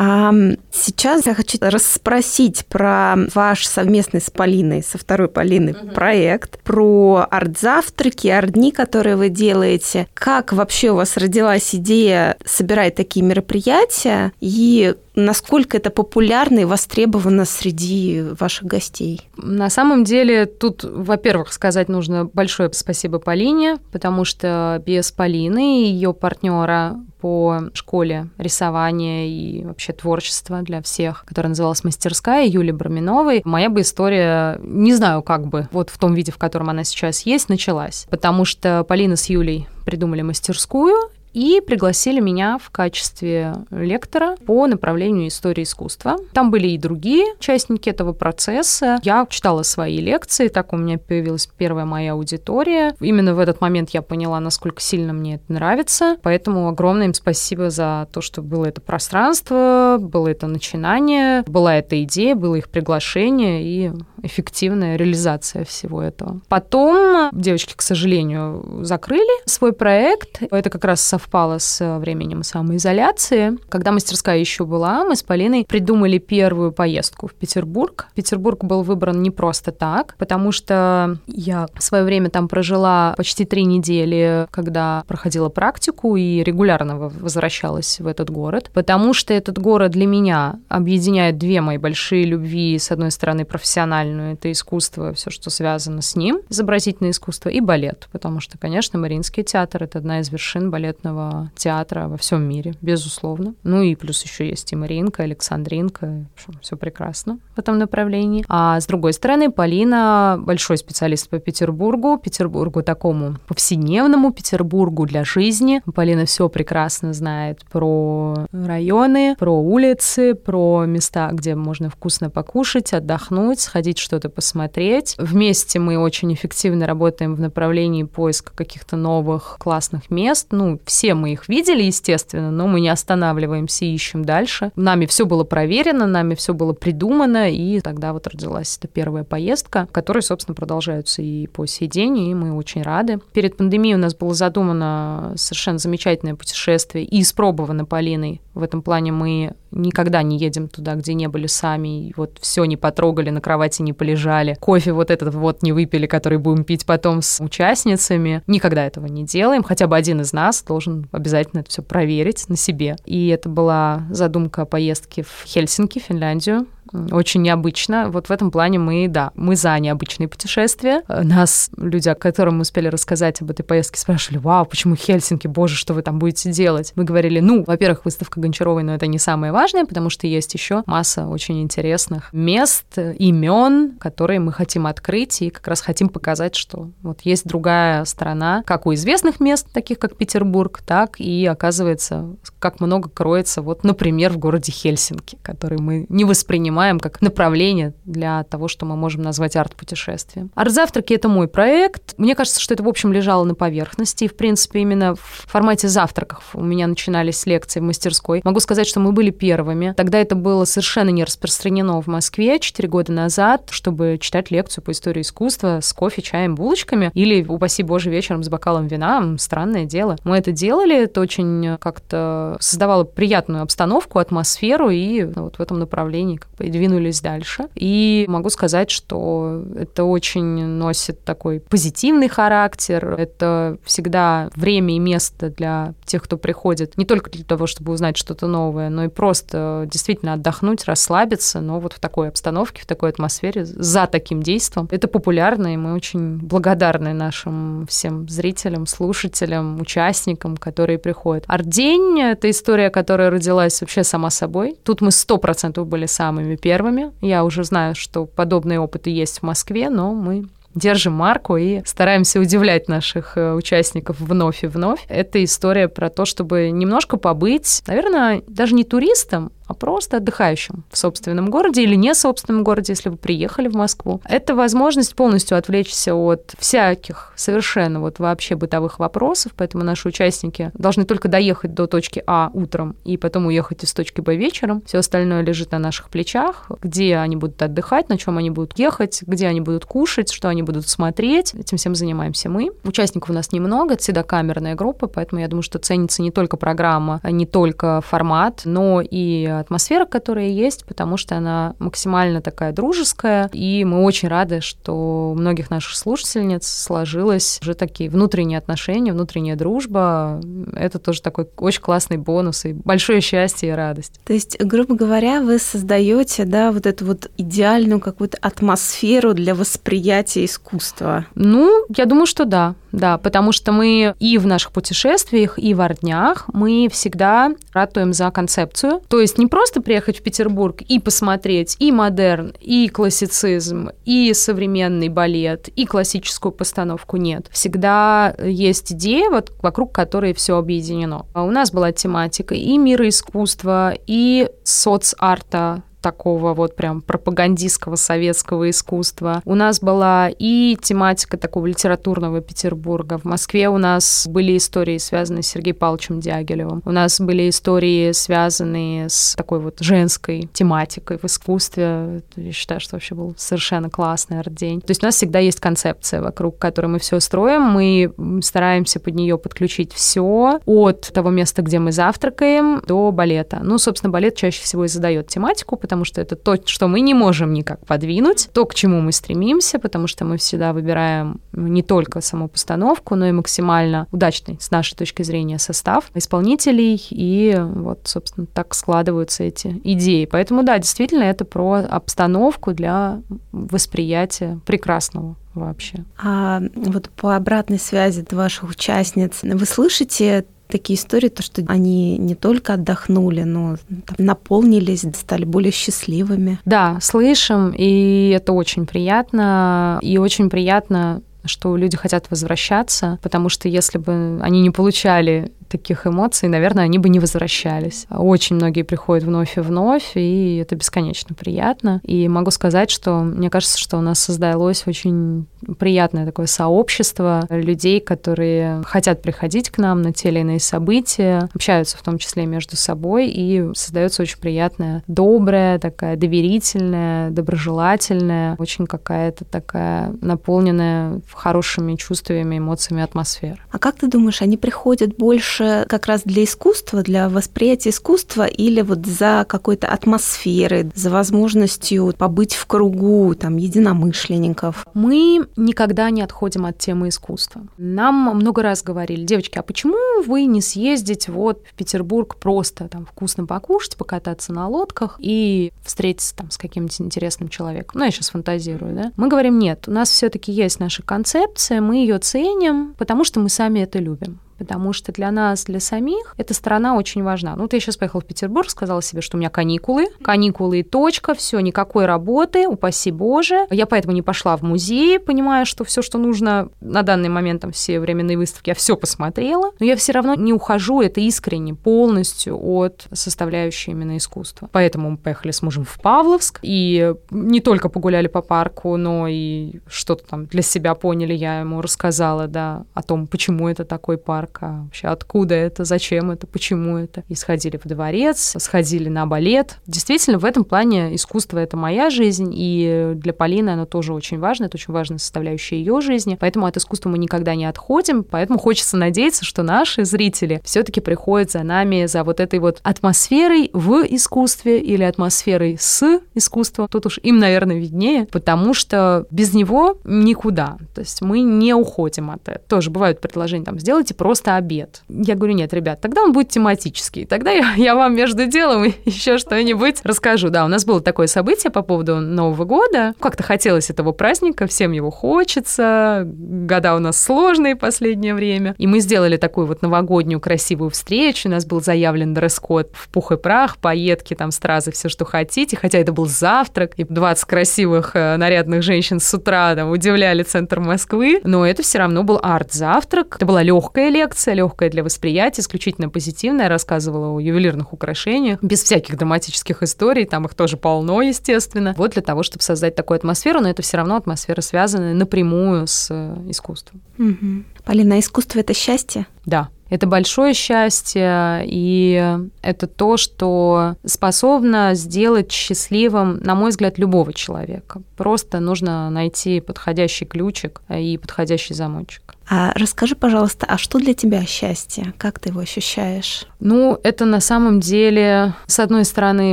А сейчас я хочу расспросить про ваш совместный с Полиной, со второй Полиной угу. проект, про арт-завтраки, арт-дни, которые вы делаете. Как вообще у вас родилась идея собирать такие мероприятия и насколько это популярно и востребовано среди ваших гостей? На самом деле тут, во-первых, сказать нужно большое спасибо Полине, потому что без Полины и ее партнера по школе рисования и вообще творчества для всех, которая называлась «Мастерская» Юли Браминовой, моя бы история, не знаю, как бы, вот в том виде, в котором она сейчас есть, началась. Потому что Полина с Юлей придумали мастерскую, и пригласили меня в качестве лектора по направлению истории искусства. Там были и другие участники этого процесса. Я читала свои лекции, так у меня появилась первая моя аудитория. Именно в этот момент я поняла, насколько сильно мне это нравится, поэтому огромное им спасибо за то, что было это пространство, было это начинание, была эта идея, было их приглашение и эффективная реализация всего этого. Потом девочки, к сожалению, закрыли свой проект. Это как раз совпало с временем самоизоляции. Когда мастерская еще была, мы с Полиной придумали первую поездку в Петербург. Петербург был выбран не просто так, потому что я в свое время там прожила почти три недели, когда проходила практику и регулярно возвращалась в этот город, потому что этот город для меня объединяет две мои большие любви. С одной стороны, профессиональную, это искусство, все, что связано с ним, изобразительное искусство, и балет, потому что, конечно, Мариинский театр — это одна из вершин балетного балетного театра во всем мире, безусловно. Ну и плюс еще есть и Маринка, Александринка, все прекрасно в этом направлении. А с другой стороны, Полина большой специалист по Петербургу, Петербургу такому повседневному Петербургу для жизни. Полина все прекрасно знает про районы, про улицы, про места, где можно вкусно покушать, отдохнуть, сходить что-то посмотреть. Вместе мы очень эффективно работаем в направлении поиска каких-то новых классных мест. Ну, все мы их видели, естественно, но мы не останавливаемся и ищем дальше. Нами все было проверено, нами все было придумано, и тогда вот родилась эта первая поездка, которая, собственно, продолжаются и по сей день, и мы очень рады. Перед пандемией у нас было задумано совершенно замечательное путешествие и испробовано Полиной. В этом плане мы никогда не едем туда, где не были сами, и вот все не потрогали, на кровати не полежали, кофе вот этот вот не выпили, который будем пить потом с участницами. Никогда этого не делаем, хотя бы один из нас должен обязательно это все проверить на себе. И это была задумка поездки в Хельсинки, Финляндию, очень необычно. Вот в этом плане мы, да, мы за необычные путешествия. Нас люди, которым мы успели рассказать об этой поездке, спрашивали, вау, почему Хельсинки, боже, что вы там будете делать? Мы говорили, ну, во-первых, выставка Гончаровой, но это не самое важное, потому что есть еще масса очень интересных мест, имен, которые мы хотим открыть и как раз хотим показать, что вот есть другая сторона, как у известных мест, таких как Петербург, так и, оказывается, как много кроется, вот, например, в городе Хельсинки, который мы не воспринимаем воспринимаем как направление для того, что мы можем назвать арт-путешествием. Арт-завтраки — это мой проект. Мне кажется, что это, в общем, лежало на поверхности. И, в принципе, именно в формате завтраков у меня начинались лекции в мастерской. Могу сказать, что мы были первыми. Тогда это было совершенно не распространено в Москве 4 года назад, чтобы читать лекцию по истории искусства с кофе, чаем, булочками или, упаси боже, вечером с бокалом вина. Странное дело. Мы это делали, это очень как-то создавало приятную обстановку, атмосферу, и вот в этом направлении как бы и двинулись дальше. И могу сказать, что это очень носит такой позитивный характер. Это всегда время и место для тех, кто приходит не только для того, чтобы узнать что-то новое, но и просто действительно отдохнуть, расслабиться, но вот в такой обстановке, в такой атмосфере, за таким действом. Это популярно, и мы очень благодарны нашим всем зрителям, слушателям, участникам, которые приходят. Арт-день — это история, которая родилась вообще сама собой. Тут мы сто процентов были самыми первыми. Я уже знаю, что подобные опыты есть в Москве, но мы держим марку и стараемся удивлять наших э, участников вновь и вновь. Это история про то, чтобы немножко побыть, наверное, даже не туристом, а просто отдыхающим в собственном городе или не собственном городе, если вы приехали в Москву. Это возможность полностью отвлечься от всяких совершенно вот вообще бытовых вопросов, поэтому наши участники должны только доехать до точки А утром и потом уехать из точки Б вечером. Все остальное лежит на наших плечах, где они будут отдыхать, на чем они будут ехать, где они будут кушать, что они будут смотреть. Этим всем занимаемся мы. Участников у нас немного, это всегда камерная группа, поэтому я думаю, что ценится не только программа, не только формат, но и атмосфера, которая есть, потому что она максимально такая дружеская, и мы очень рады, что у многих наших слушательниц сложилось уже такие внутренние отношения, внутренняя дружба. Это тоже такой очень классный бонус и большое счастье и радость. То есть, грубо говоря, вы создаете, да, вот эту вот идеальную какую-то атмосферу для восприятия искусства. Ну, я думаю, что да, да, потому что мы и в наших путешествиях, и в днях мы всегда ратуем за концепцию. То есть не просто приехать в Петербург и посмотреть и модерн, и классицизм, и современный балет, и классическую постановку. Нет. Всегда есть идея, вот, вокруг которой все объединено. А у нас была тематика и мира искусства, и соцарта, такого вот прям пропагандистского советского искусства. У нас была и тематика такого литературного Петербурга. В Москве у нас были истории, связанные с Сергеем Павловичем Дягилевым. У нас были истории, связанные с такой вот женской тематикой в искусстве. Я считаю, что вообще был совершенно классный арт-день. То есть у нас всегда есть концепция, вокруг которой мы все строим. Мы стараемся под нее подключить все от того места, где мы завтракаем, до балета. Ну, собственно, балет чаще всего и задает тематику, потому что это то, что мы не можем никак подвинуть, то, к чему мы стремимся, потому что мы всегда выбираем не только саму постановку, но и максимально удачный, с нашей точки зрения, состав исполнителей, и вот, собственно, так складываются эти идеи. Поэтому, да, действительно, это про обстановку для восприятия прекрасного вообще. А вот по обратной связи от ваших участниц, вы слышите такие истории, то, что они не только отдохнули, но там, наполнились, стали более счастливыми. Да, слышим, и это очень приятно. И очень приятно что люди хотят возвращаться, потому что если бы они не получали таких эмоций, наверное, они бы не возвращались. Очень многие приходят вновь и вновь, и это бесконечно приятно. И могу сказать, что мне кажется, что у нас создалось очень приятное такое сообщество людей, которые хотят приходить к нам на те или иные события, общаются в том числе между собой, и создается очень приятная, добрая, такая доверительная, доброжелательная, очень какая-то такая наполненная хорошими чувствами, эмоциями атмосфера. А как ты думаешь, они приходят больше как раз для искусства, для восприятия искусства или вот за какой-то атмосферой, за возможностью побыть в кругу там единомышленников? Мы никогда не отходим от темы искусства. Нам много раз говорили, девочки, а почему вы не съездите вот в Петербург просто там вкусно покушать, покататься на лодках и встретиться там с каким-нибудь интересным человеком? Ну, я сейчас фантазирую, да? Мы говорим, нет, у нас все-таки есть наша концепция, мы ее ценим, потому что мы сами это любим потому что для нас, для самих, эта сторона очень важна. Ну, ты сейчас поехал в Петербург, сказала себе, что у меня каникулы, каникулы и точка, все, никакой работы, упаси Боже. Я поэтому не пошла в музей, понимая, что все, что нужно на данный момент, там все временные выставки, я все посмотрела, но я все равно не ухожу, это искренне, полностью от составляющей именно искусства. Поэтому мы поехали с мужем в Павловск, и не только погуляли по парку, но и что-то там для себя поняли, я ему рассказала, да, о том, почему это такой парк, ярко, вообще откуда это, зачем это, почему это. И сходили в дворец, сходили на балет. Действительно, в этом плане искусство — это моя жизнь, и для Полины оно тоже очень важно, это очень важная составляющая ее жизни, поэтому от искусства мы никогда не отходим, поэтому хочется надеяться, что наши зрители все таки приходят за нами, за вот этой вот атмосферой в искусстве или атмосферой с искусством. Тут уж им, наверное, виднее, потому что без него никуда. То есть мы не уходим от этого. Тоже бывают предложения, там, сделайте просто просто обед. Я говорю, нет, ребят, тогда он будет тематический. Тогда я, я вам между делом [laughs] еще что-нибудь расскажу. Да, у нас было такое событие по поводу Нового года. Как-то хотелось этого праздника, всем его хочется. Года у нас сложные в последнее время. И мы сделали такую вот новогоднюю красивую встречу. У нас был заявлен дресс-код в пух и прах, поедки, там, стразы, все, что хотите. Хотя это был завтрак, и 20 красивых э, нарядных женщин с утра там удивляли центр Москвы. Но это все равно был арт-завтрак. Это была легкая лекция, лекция, легкая для восприятия, исключительно позитивная, рассказывала о ювелирных украшениях, без всяких драматических историй, там их тоже полно, естественно. Вот для того, чтобы создать такую атмосферу, но это все равно атмосфера, связанная напрямую с э, искусством. Угу. Полина, искусство — это счастье? Да. Это большое счастье, и это то, что способно сделать счастливым, на мой взгляд, любого человека. Просто нужно найти подходящий ключик и подходящий замочек. А расскажи, пожалуйста, а что для тебя счастье? Как ты его ощущаешь? Ну, это на самом деле, с одной стороны,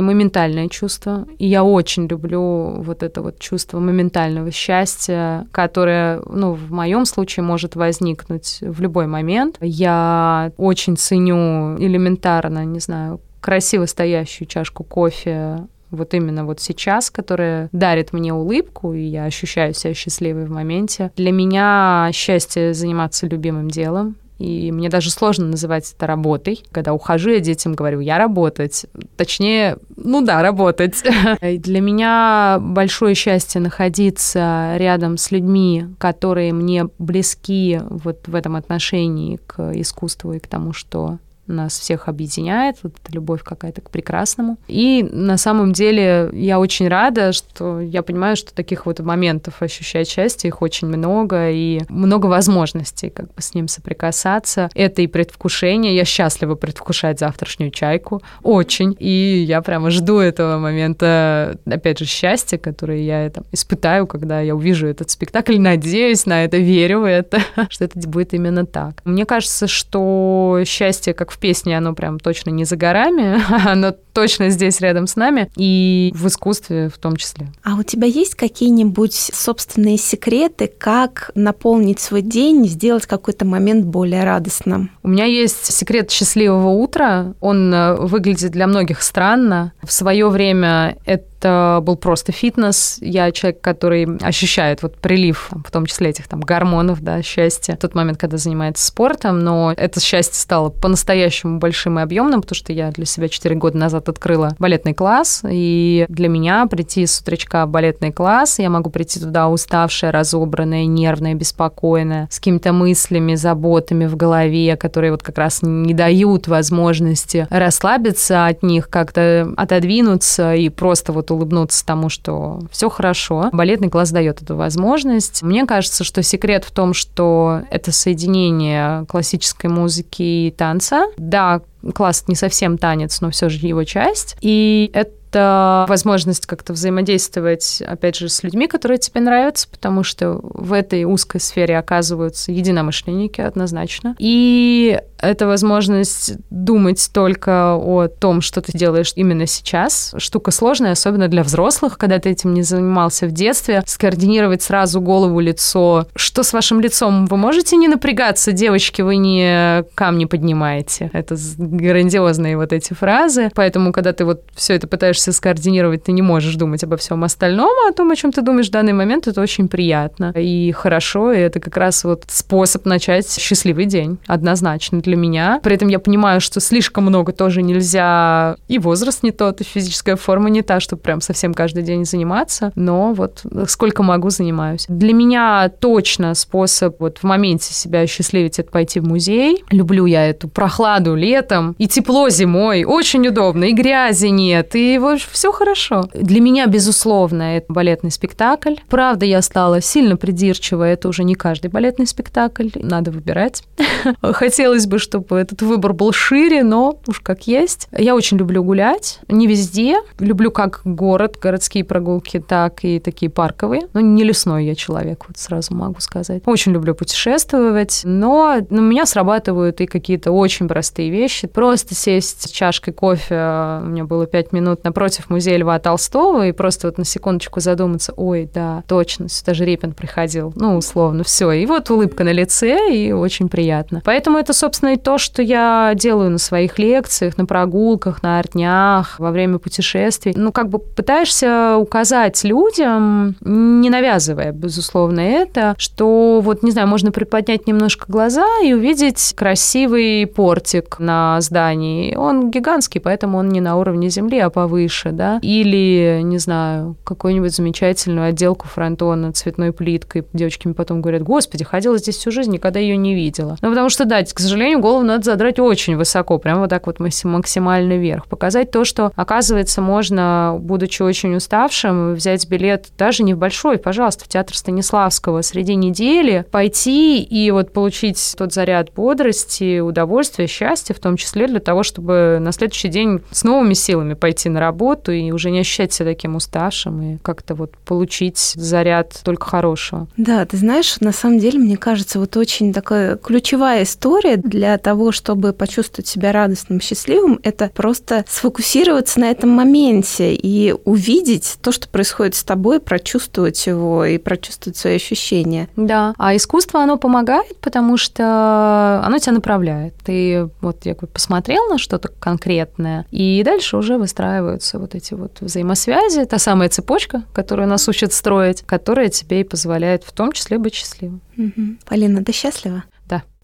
моментальное чувство. И я очень люблю вот это вот чувство моментального счастья, которое, ну, в моем случае может возникнуть в любой момент. Я очень ценю элементарно, не знаю, красиво стоящую чашку кофе вот именно вот сейчас, которая дарит мне улыбку, и я ощущаю себя счастливой в моменте. Для меня счастье заниматься любимым делом, и мне даже сложно называть это работой. Когда ухожу, я детям говорю, я работать. Точнее, ну да, работать. [laughs] Для меня большое счастье находиться рядом с людьми, которые мне близки вот в этом отношении к искусству и к тому, что нас всех объединяет, вот эта любовь какая-то к прекрасному. И на самом деле я очень рада, что я понимаю, что таких вот моментов ощущать счастье, их очень много, и много возможностей как бы с ним соприкасаться. Это и предвкушение. Я счастлива предвкушать завтрашнюю чайку. Очень. И я прямо жду этого момента, опять же, счастья, которое я там, испытаю, когда я увижу этот спектакль. Надеюсь на это, верю в это, [laughs] что это будет именно так. Мне кажется, что счастье как в песне оно прям точно не за горами, [laughs] оно точно здесь рядом с нами, и в искусстве в том числе. А у тебя есть какие-нибудь собственные секреты, как наполнить свой день, сделать какой-то момент более радостным? У меня есть секрет счастливого утра. Он э, выглядит для многих странно. В свое время это это был просто фитнес. Я человек, который ощущает вот прилив, в том числе этих там гормонов, да, счастья, в тот момент, когда занимается спортом, но это счастье стало по-настоящему большим и объемным, потому что я для себя 4 года назад открыла балетный класс, и для меня прийти с утречка в балетный класс, я могу прийти туда уставшая, разобранная, нервная, беспокойная, с какими-то мыслями, заботами в голове, которые вот как раз не дают возможности расслабиться от них, как-то отодвинуться и просто вот улыбнуться тому, что все хорошо. Балетный класс дает эту возможность. Мне кажется, что секрет в том, что это соединение классической музыки и танца. Да, класс не совсем танец, но все же его часть. И это возможность как-то взаимодействовать, опять же, с людьми, которые тебе нравятся, потому что в этой узкой сфере оказываются единомышленники однозначно. И это возможность думать только о том, что ты делаешь именно сейчас. Штука сложная, особенно для взрослых, когда ты этим не занимался в детстве. Скоординировать сразу голову, лицо. Что с вашим лицом? Вы можете не напрягаться, девочки, вы не камни поднимаете. Это грандиозные вот эти фразы. Поэтому, когда ты вот все это пытаешься скоординировать, ты не можешь думать обо всем остальном, а о том, о чем ты думаешь в данный момент, это очень приятно и хорошо, и это как раз вот способ начать счастливый день, однозначно для меня. При этом я понимаю, что слишком много тоже нельзя, и возраст не тот, и физическая форма не та, чтобы прям совсем каждый день заниматься, но вот сколько могу, занимаюсь. Для меня точно способ вот в моменте себя счастливить это пойти в музей. Люблю я эту прохладу летом и тепло зимой, очень удобно, и грязи нет, и вот все хорошо. Для меня, безусловно, это балетный спектакль. Правда, я стала сильно придирчива, это уже не каждый балетный спектакль, надо выбирать. [laughs] Хотелось бы, чтобы этот выбор был шире, но уж как есть. Я очень люблю гулять, не везде. Люблю как город, городские прогулки, так и такие парковые. Но не лесной я человек, вот сразу могу сказать. Очень люблю путешествовать, но у меня срабатывают и какие-то очень простые вещи. Просто сесть с чашкой кофе, у меня было пять минут напротив музея Льва Толстого, и просто вот на секундочку задуматься, ой, да, точно, сюда же Репин приходил, ну, условно, все. И вот улыбка на лице, и очень приятно. Поэтому это, собственно, и то, что я делаю на своих лекциях, на прогулках, на арт-днях, во время путешествий. Ну, как бы пытаешься указать людям, не навязывая, безусловно, это, что вот, не знаю, можно приподнять немножко глаза и увидеть красивый портик на на здании, он гигантский, поэтому он не на уровне земли, а повыше, да. Или, не знаю, какую-нибудь замечательную отделку фронтона цветной плиткой. Девочки мне потом говорят, господи, ходила здесь всю жизнь, никогда ее не видела. Ну, потому что, да, к сожалению, голову надо задрать очень высоко, прям вот так вот максимально вверх. Показать то, что, оказывается, можно, будучи очень уставшим, взять билет даже не в большой, пожалуйста, в театр Станиславского среди недели, пойти и вот получить тот заряд бодрости, удовольствия, счастья, в том числе для того, чтобы на следующий день с новыми силами пойти на работу и уже не ощущать себя таким уставшим и как-то вот получить заряд только хорошего. Да, ты знаешь, на самом деле, мне кажется, вот очень такая ключевая история для того, чтобы почувствовать себя радостным, счастливым, это просто сфокусироваться на этом моменте и увидеть то, что происходит с тобой, прочувствовать его и прочувствовать свои ощущения. Да, а искусство, оно помогает, потому что оно тебя направляет. Ты вот я посмотрел на что-то конкретное, и дальше уже выстраиваются вот эти вот взаимосвязи, та самая цепочка, которую нас учат строить, которая тебе и позволяет в том числе быть счастливым. Угу. Полина, ты счастлива?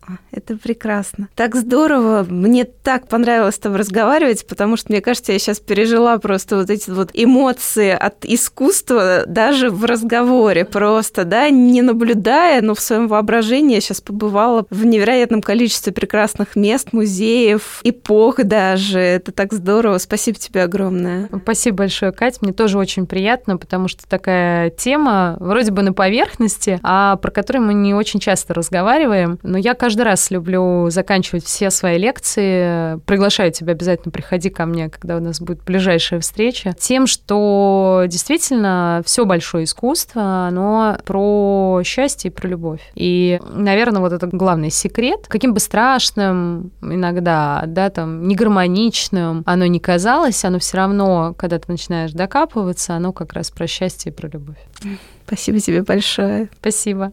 А, это прекрасно. Так здорово. Мне так понравилось с тобой разговаривать, потому что, мне кажется, я сейчас пережила просто вот эти вот эмоции от искусства даже в разговоре просто, да, не наблюдая, но в своем воображении я сейчас побывала в невероятном количестве прекрасных мест, музеев, эпох даже. Это так здорово. Спасибо тебе огромное. Спасибо большое, Катя. Мне тоже очень приятно, потому что такая тема вроде бы на поверхности, а про которую мы не очень часто разговариваем. Но я, кажется, каждый раз люблю заканчивать все свои лекции. Приглашаю тебя обязательно, приходи ко мне, когда у нас будет ближайшая встреча. Тем, что действительно все большое искусство, оно про счастье и про любовь. И, наверное, вот это главный секрет. Каким бы страшным иногда, да, там, негармоничным оно не казалось, оно все равно, когда ты начинаешь докапываться, оно как раз про счастье и про любовь. Спасибо тебе большое. Спасибо.